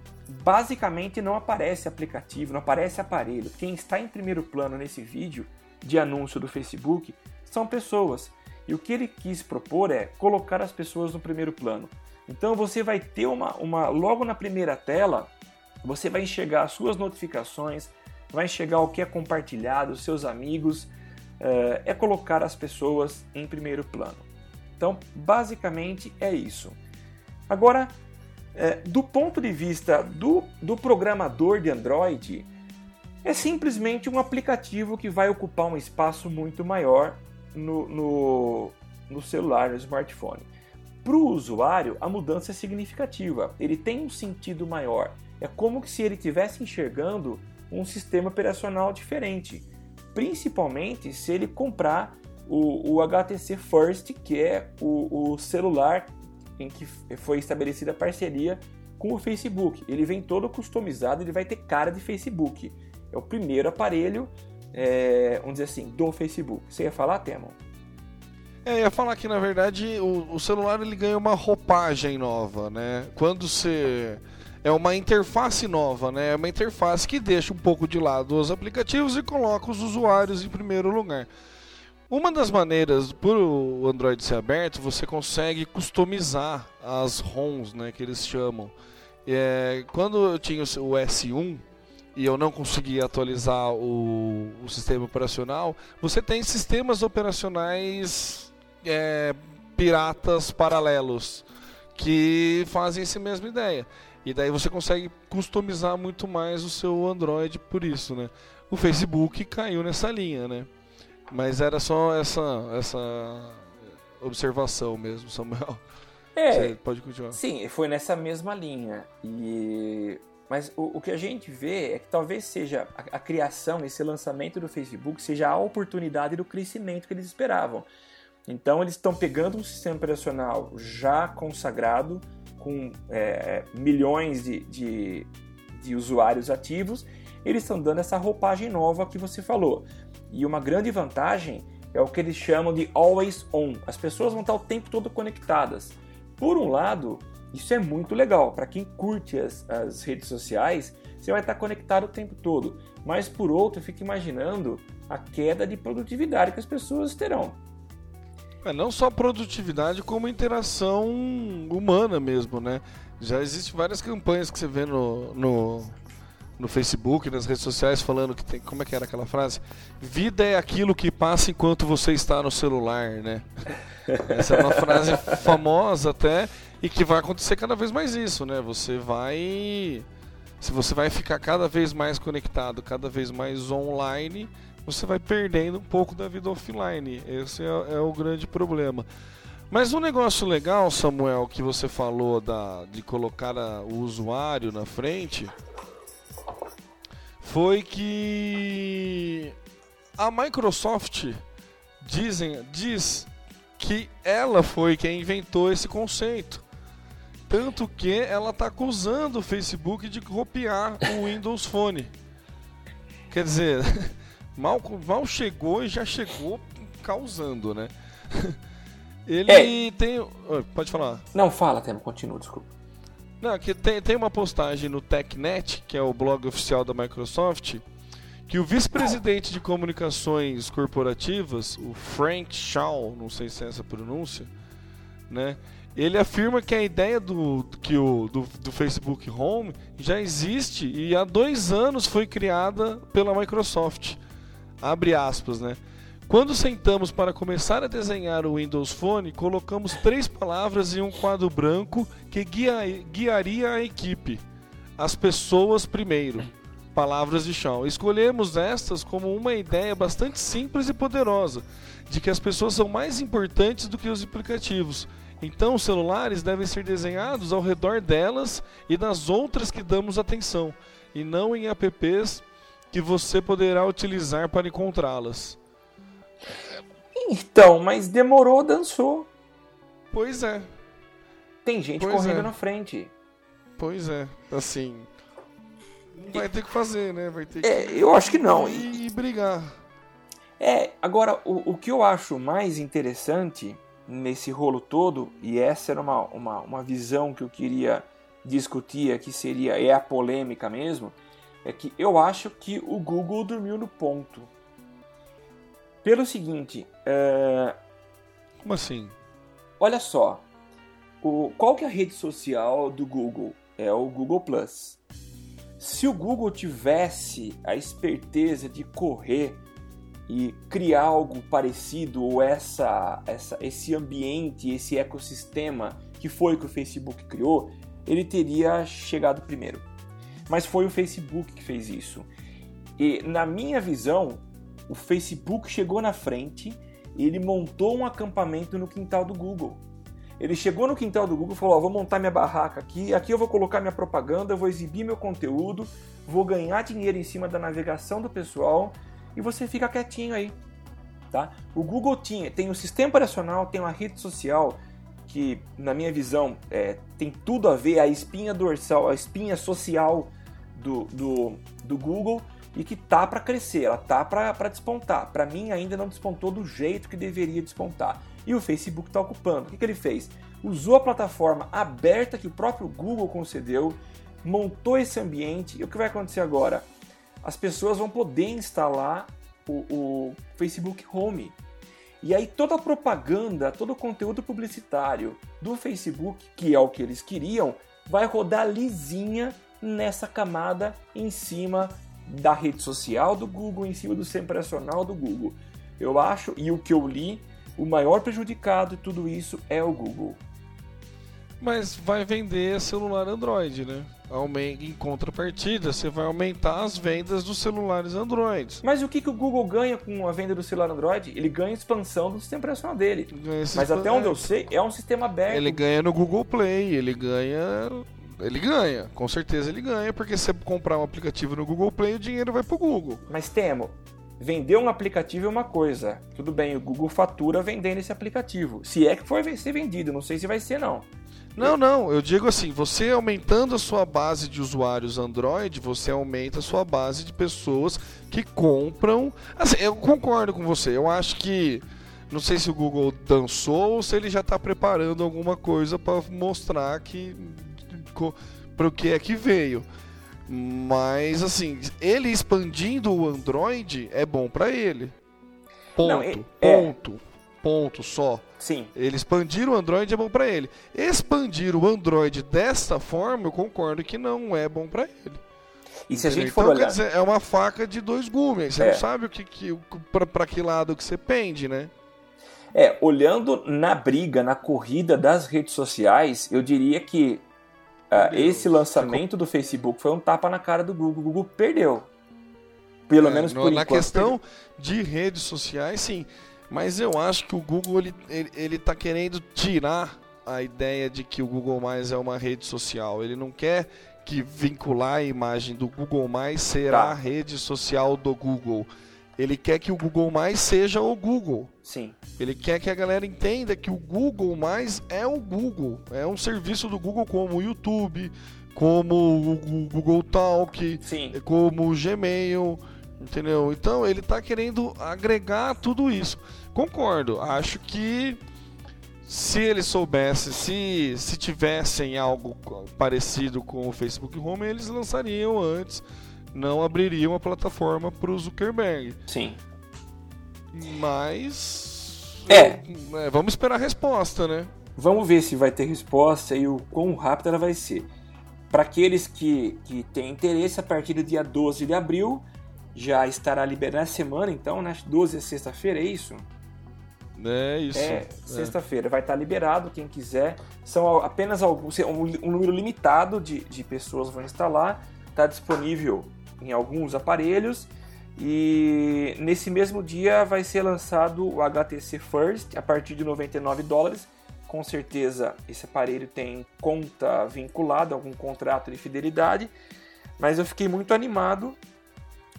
basicamente não aparece aplicativo, não aparece aparelho. Quem está em primeiro plano nesse vídeo de anúncio do Facebook são pessoas. E o que ele quis propor é colocar as pessoas no primeiro plano. Então você vai ter uma, uma logo na primeira tela, você vai enxergar as suas notificações, vai enxergar o que é compartilhado, seus amigos, é, é colocar as pessoas em primeiro plano. Então, basicamente é isso. Agora, é, do ponto de vista do, do programador de Android, é simplesmente um aplicativo que vai ocupar um espaço muito maior no, no, no celular, no smartphone. Para o usuário, a mudança é significativa, ele tem um sentido maior. É como se ele estivesse enxergando um sistema operacional diferente principalmente se ele comprar o, o HTC First, que é o, o celular em que foi estabelecida a parceria com o Facebook. Ele vem todo customizado, ele vai ter cara de Facebook. É o primeiro aparelho, é, vamos dizer assim, do Facebook. Você ia falar, Temon? É, ia falar que na verdade o, o, celular ele ganha uma roupagem nova, né? Quando você é uma interface nova, né? É uma interface que deixa um pouco de lado os aplicativos e coloca os usuários em primeiro lugar. Uma das maneiras, por o Android ser aberto, você consegue customizar as ROMs, né, que eles chamam. É, quando eu tinha o S1 e eu não conseguia atualizar o, o sistema operacional, você tem sistemas operacionais é, piratas paralelos que fazem essa mesma ideia. E daí você consegue customizar muito mais o seu Android por isso, né? O Facebook caiu nessa linha, né? Mas era só essa, essa observação mesmo, Samuel. É, você pode continuar. Sim, foi nessa mesma linha. E mas o, o, que a gente vê é que talvez seja a, a, criação, esse lançamento do Facebook, seja a oportunidade do crescimento que eles esperavam. Então eles estão pegando um sistema operacional já consagrado, com é, milhões de, de, de usuários ativos, eles estão dando essa roupagem nova que você falou. E uma grande vantagem é o que eles chamam de always on. As pessoas vão estar o tempo todo conectadas. Por um lado, isso é muito legal. Para quem curte as, as, redes sociais, você vai estar conectado o tempo todo. Mas por outro, eu fico imaginando a queda de produtividade que as pessoas terão. É, não só produtividade, como interação humana mesmo, né? Já existem várias campanhas que você vê no, no, no Facebook, nas redes sociais, falando que tem. Como é que era aquela frase? Vida é aquilo que passa enquanto você está no celular, né? [laughs] Essa é uma frase famosa até e que vai acontecer cada vez mais isso, né? Você vai. Se você vai ficar cada vez mais conectado, cada vez mais online, você vai perdendo um pouco da vida offline. Esse é, é o grande problema. Mas um negócio legal, Samuel, que você falou da, de colocar a, o usuário na frente, foi que a Microsoft dizem, diz que ela foi quem inventou esse conceito. Tanto que ela está acusando o Facebook de copiar o Windows Phone. Quer dizer, [laughs] Mal, mal chegou e já chegou causando, né? [laughs] Ele é. tem. Pode falar. Não, fala, Temo, continua, desculpa. Não, que tem, tem uma postagem no TechNet, que é o blog oficial da Microsoft, que o vice-presidente de comunicações corporativas, o Frank Shaw, não sei se é essa a pronúncia, né? Ele afirma que a ideia do, que o, do, do Facebook Home já existe e há dois anos foi criada pela Microsoft abre aspas, né? Quando sentamos para começar a desenhar o Windows Phone, colocamos três palavras em um quadro branco que guia, guiaria a equipe. As pessoas primeiro. Palavras de chão. Escolhemos estas como uma ideia bastante simples e poderosa, de que as pessoas são mais importantes do que os aplicativos. Então, os celulares devem ser desenhados ao redor delas e das outras que damos atenção, e não em apps que você poderá utilizar para encontrá-las. Então, mas demorou, dançou. Pois é, Tem gente Pois correndo é. na frente. pois é. Assim. Vai ter que fazer, né? Vai ter que É, eu acho que não. E- e brigar. É, agora, o, o que eu acho mais interessante nesse rolo todo, e essa era uma, uma, uma visão que eu queria discutir aqui, seria, é a polêmica mesmo, é que eu acho que o Google dormiu no ponto. Pelo seguinte, é, Como assim? olha só, o, qual que é a rede social do Google? É o Google Plus. Se o Google tivesse a esperteza de correr e criar algo parecido ou essa, essa, esse ambiente, esse ecossistema que foi que o Facebook criou, ele teria chegado primeiro. Mas foi o Facebook que fez isso. E na minha visão, o Facebook chegou na frente e ele montou um acampamento no quintal do Google. Ele chegou no quintal do Google e falou: ó, vou montar minha barraca aqui, aqui eu vou colocar minha propaganda, vou exibir meu conteúdo, vou ganhar dinheiro em cima da navegação do pessoal e você fica quietinho aí. Tá? O Google tinha, tem um sistema operacional, tem uma rede social que, na minha visão, é, tem tudo a ver a espinha dorsal, a espinha social do, do, do Google e que tá para crescer, ela tá para despontar. Para mim, ainda não despontou do jeito que deveria despontar. E o Facebook está ocupando. O que, que ele fez? Usou a plataforma aberta que o próprio Google concedeu, montou esse ambiente. E o que vai acontecer agora? As pessoas vão poder instalar o, o Facebook Home. E aí toda a propaganda, todo o conteúdo publicitário do Facebook, que é o que eles queriam, vai rodar lisinha nessa camada em cima da rede social do Google, em cima do operacional do Google. Eu acho, e o que eu li, o maior prejudicado de tudo isso é o Google. Mas vai vender celular Android, né? Em contrapartida, você vai aumentar as vendas dos celulares Android. Mas o que, que o Google ganha com a venda do celular Android? Ele ganha expansão do sistema operacional dele. Mas até onde eu sei, é um sistema aberto. Ele ganha no Google Play, ele ganha. Ele ganha, com certeza ele ganha, porque se você comprar um aplicativo no Google Play, o dinheiro vai pro Google. Mas Temo, vender um aplicativo é uma coisa. Tudo bem, o Google fatura vendendo esse aplicativo. Se é que for ser vendido, não sei se vai ser não. Não, não, eu digo assim, você aumentando a sua base de usuários Android, você aumenta a sua base de pessoas que compram. Assim, eu concordo com você, eu acho que. Não sei se o Google dançou ou se ele já está preparando alguma coisa para mostrar que. para o que é que veio. Mas, assim, ele expandindo o Android é bom para ele. Ponto. Não, é- é. Ponto. Só. Sim, Ele expandir o Android é bom pra ele. Expandir o Android desta forma, eu concordo que não é bom pra ele. e se a gente for então, olhar... quer dizer, é uma faca de dois gumes. Você É. não sabe o que, que, pra que lado que você pende, né? É, olhando na briga, na corrida das redes sociais, eu diria que Deus, esse lançamento do Facebook foi um tapa na cara do Google. O Google perdeu. Pelo É, menos no- por Na enquanto. questão de redes sociais, sim. Mas eu acho que o Google ele, ele, ele tá querendo tirar a ideia de que o Google Mais é uma rede social. Ele não quer que vincular a imagem do Google Mais será Tá. a rede social do Google. Ele quer que o Google Mais seja o Google. Sim, Ele quer que a galera entenda que o Google Mais é o Google. É um serviço do Google como o YouTube, como o Google Talk, sim. como o Gmail, entendeu? Então ele tá querendo agregar tudo isso. Concordo, acho que se eles soubessem, se, se tivessem algo parecido com o Facebook Home, eles lançariam antes, não abririam a plataforma para o Zuckerberg. Sim. Mas. É. é, Vamos esperar a resposta, né? Vamos ver se vai ter resposta e o quão rápida ela vai ser. Para aqueles que, que têm interesse, a partir do dia 12 de abril já estará liberado na semana, então, né? 12 é sexta-feira, é isso? É isso. É, sexta-feira vai estar liberado, quem quiser. São apenas alguns, um, um número limitado de, de pessoas vão instalar. Está disponível em alguns aparelhos. E nesse mesmo dia vai ser lançado o HTC First a partir de 99 dólares. Com certeza esse aparelho tem conta vinculada, algum contrato de fidelidade. Mas eu fiquei muito animado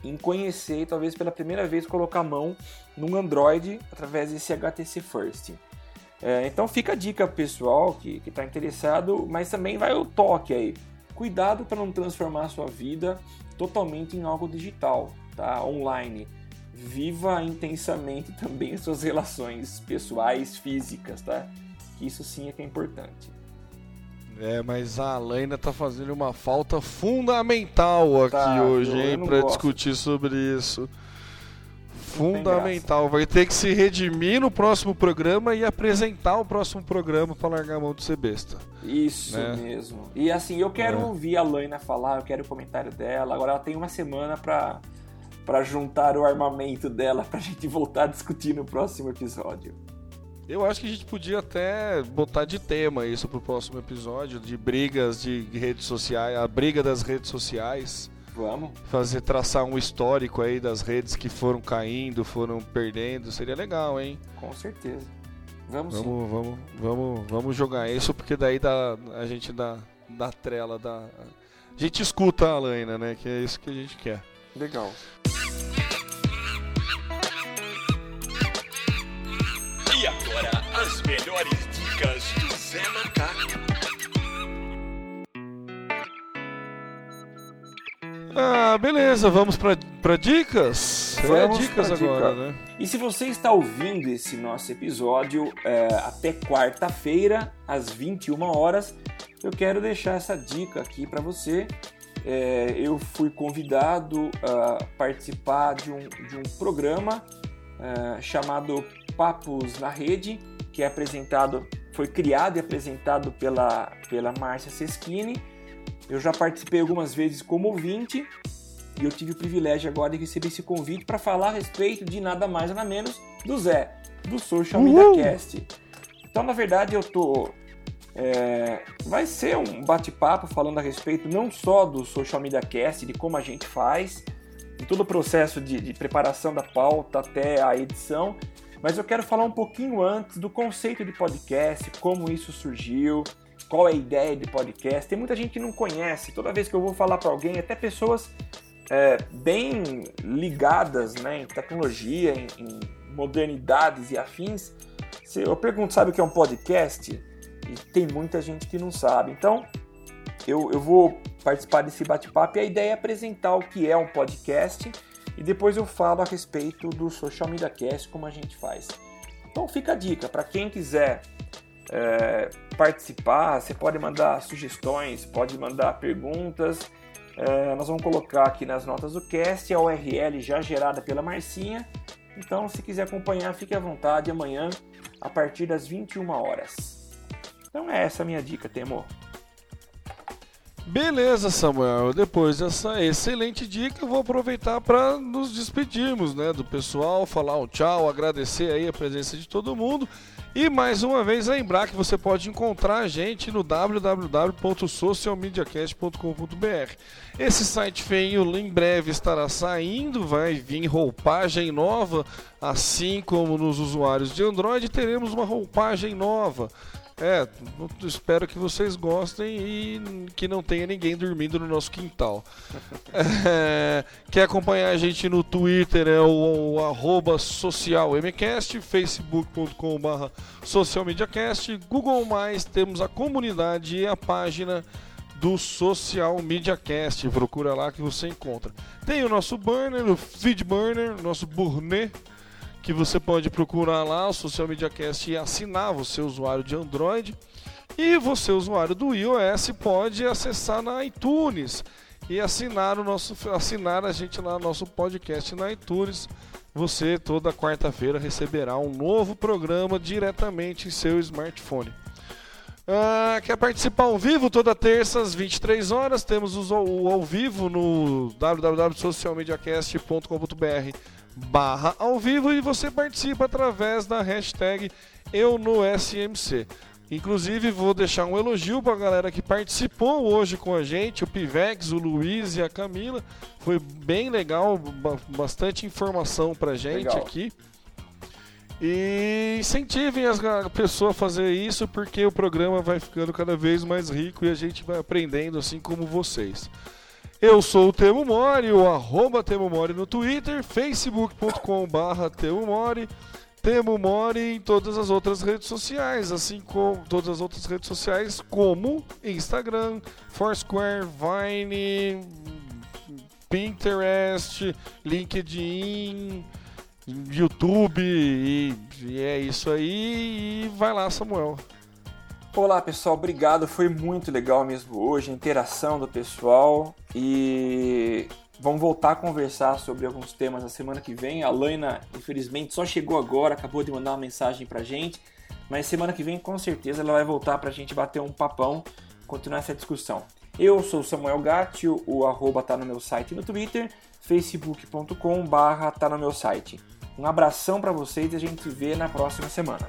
em conhecer e talvez pela primeira vez colocar a mão num Android através desse HTC First. É, então fica a dica pessoal que está interessado, mas também vai o toque aí. Cuidado para não transformar a sua vida totalmente em algo digital, tá? online. Viva intensamente [laughs] também as suas relações pessoais, físicas, tá? Isso sim é que é importante. É, mas a Alaina tá fazendo uma falta fundamental aqui Tá, hoje, hein, pra gosto. discutir sobre isso. Fundamental. Vai ter que se redimir no próximo programa e apresentar o próximo programa pra largar a mão de ser besta. Isso Né? mesmo. E assim, eu quero É. ouvir a Laina falar, eu quero o comentário dela. Agora ela tem uma semana pra, pra juntar o armamento dela pra gente voltar a discutir no próximo episódio. Eu acho que a gente podia até botar de tema isso pro próximo episódio, de brigas de redes sociais, a briga das redes sociais. Vamos? Fazer traçar um histórico aí das redes que foram caindo, foram perdendo, seria legal, hein? Com certeza. Vamos, sim. Vamos, vamos, vamos, vamos jogar isso, porque daí dá, a gente dá, dá trela, dá. A gente escuta a Alaina, né? Que é isso que a gente quer. Legal. Beleza, vamos pra dicas? Vamos é dicas agora, dica. né? E se você está ouvindo esse nosso episódio é, até quarta-feira, às 21 horas, eu quero deixar essa dica aqui para você. É, eu fui convidado a participar de um, de um programa é, chamado Papos na Rede, que é apresentado, foi criado e apresentado pela, pela Márcia Seschini. Eu já participei algumas vezes como ouvinte e eu tive o privilégio agora de receber esse convite para falar a respeito de nada mais nada menos do Zé, do Social Media Cast. Então, na verdade, eu tô. é, vai ser um bate-papo falando a respeito não só do Social Media Cast, de como a gente faz, de todo o processo de, de preparação da pauta até a edição, mas eu quero falar um pouquinho antes do conceito de podcast, como isso surgiu, qual é a ideia de podcast. Tem muita gente que não conhece. Toda vez que eu vou falar para alguém, até pessoas é, bem ligadas né, em tecnologia, em, em modernidades e afins, se eu pergunto, sabe o que é um podcast? E tem muita gente que não sabe. Então, eu, eu vou participar desse bate-papo e a ideia é apresentar o que é um podcast e depois eu falo a respeito do Social Media Cast, como a gente faz. Então fica a dica, para quem quiser é, participar, você pode mandar sugestões, pode mandar perguntas. É, nós vamos colocar aqui nas notas do cast a URL já gerada pela Marcinha. Então, se quiser acompanhar, fique à vontade amanhã, a partir das 21 horas. Então é essa a minha dica, Temo. Beleza, Samuel. Depois dessa excelente dica, eu vou aproveitar para nos despedirmos, né, do pessoal, falar um tchau, agradecer aí a presença de todo mundo e mais uma vez lembrar que você pode encontrar a gente no www.socialmediacast.com.br. Esse site feio em breve estará saindo, vai vir roupagem nova, assim como nos usuários de Android teremos uma roupagem nova. É, espero que vocês gostem e que não tenha ninguém dormindo no nosso quintal. [laughs] É, quer acompanhar a gente no Twitter é o, o arroba socialmcast, facebook.com.br socialmediacast, Google+, temos a comunidade e a página do Social Media Cast. Procura lá que você encontra. Tem o nosso burner, o feed burner, nosso burner, que você pode procurar lá o Social Media Cast e assinar você usuário de Android. E você usuário do iOS pode acessar na iTunes e assinar o nosso assinar a gente lá nosso podcast na iTunes. Você toda quarta-feira receberá um novo programa diretamente em seu smartphone. Ah, quer participar ao vivo toda terça às 23 horas? Temos os- o ao vivo no www.socialmediacast.com.br barra ao vivo e você participa através da hashtag eu no SMC. Inclusive vou deixar um elogio para a galera que participou hoje com a gente, o Pivex, o Luiz e a Camila. Foi bem legal, ba- bastante informação pra gente Legal. aqui. E incentivem as ga- a pessoa a fazer isso porque o programa vai ficando cada vez mais rico e a gente vai aprendendo assim como vocês. Eu sou o Temo Mori, o arroba Temo Mori no Twitter, facebook.com barra Temo Mori, Temo Mori em todas as outras redes sociais, assim como todas as outras redes sociais, como Instagram, Foursquare, Vine, Pinterest, LinkedIn, YouTube, e, e é isso aí, e vai lá Samuel. Olá pessoal, obrigado. Foi muito legal mesmo hoje, a interação do pessoal e vamos voltar a conversar sobre alguns temas na semana que vem. A Laina, infelizmente, só chegou agora, acabou de mandar uma mensagem pra gente, mas semana que vem com certeza ela vai voltar pra gente bater um papão, continuar essa discussão. Eu sou Samuel Gatti, o arroba tá no meu site no Twitter, facebook.com barra tá no meu site. Um abração para vocês e a gente se vê na próxima semana.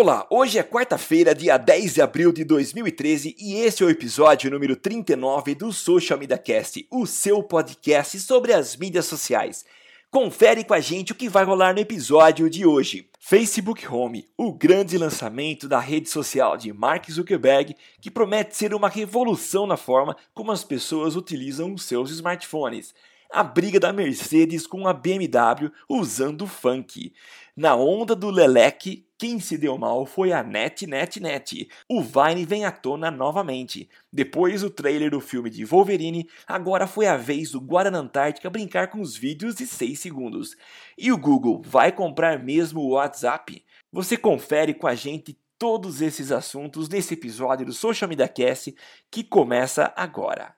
Olá, hoje é quarta-feira, dia 10 de abril de 2013 e esse é o episódio número 39 do Social Media Cast, o seu podcast sobre as mídias sociais. Confere com a gente o que vai rolar no episódio de hoje. Facebook Home, o grande lançamento da rede social de Mark Zuckerberg, que promete ser uma revolução na forma como as pessoas utilizam os seus smartphones. A briga da Mercedes com a BMW usando funk. Na onda do Leleque, quem se deu mal foi a Net Net Net. O Vine vem à tona novamente. Depois do trailer do filme de Wolverine, agora foi a vez do Guarana Antártica brincar com os vídeos de 6 segundos. E o Google vai comprar mesmo o WhatsApp? Você confere com a gente todos esses assuntos nesse episódio do Social Media Cast que começa agora.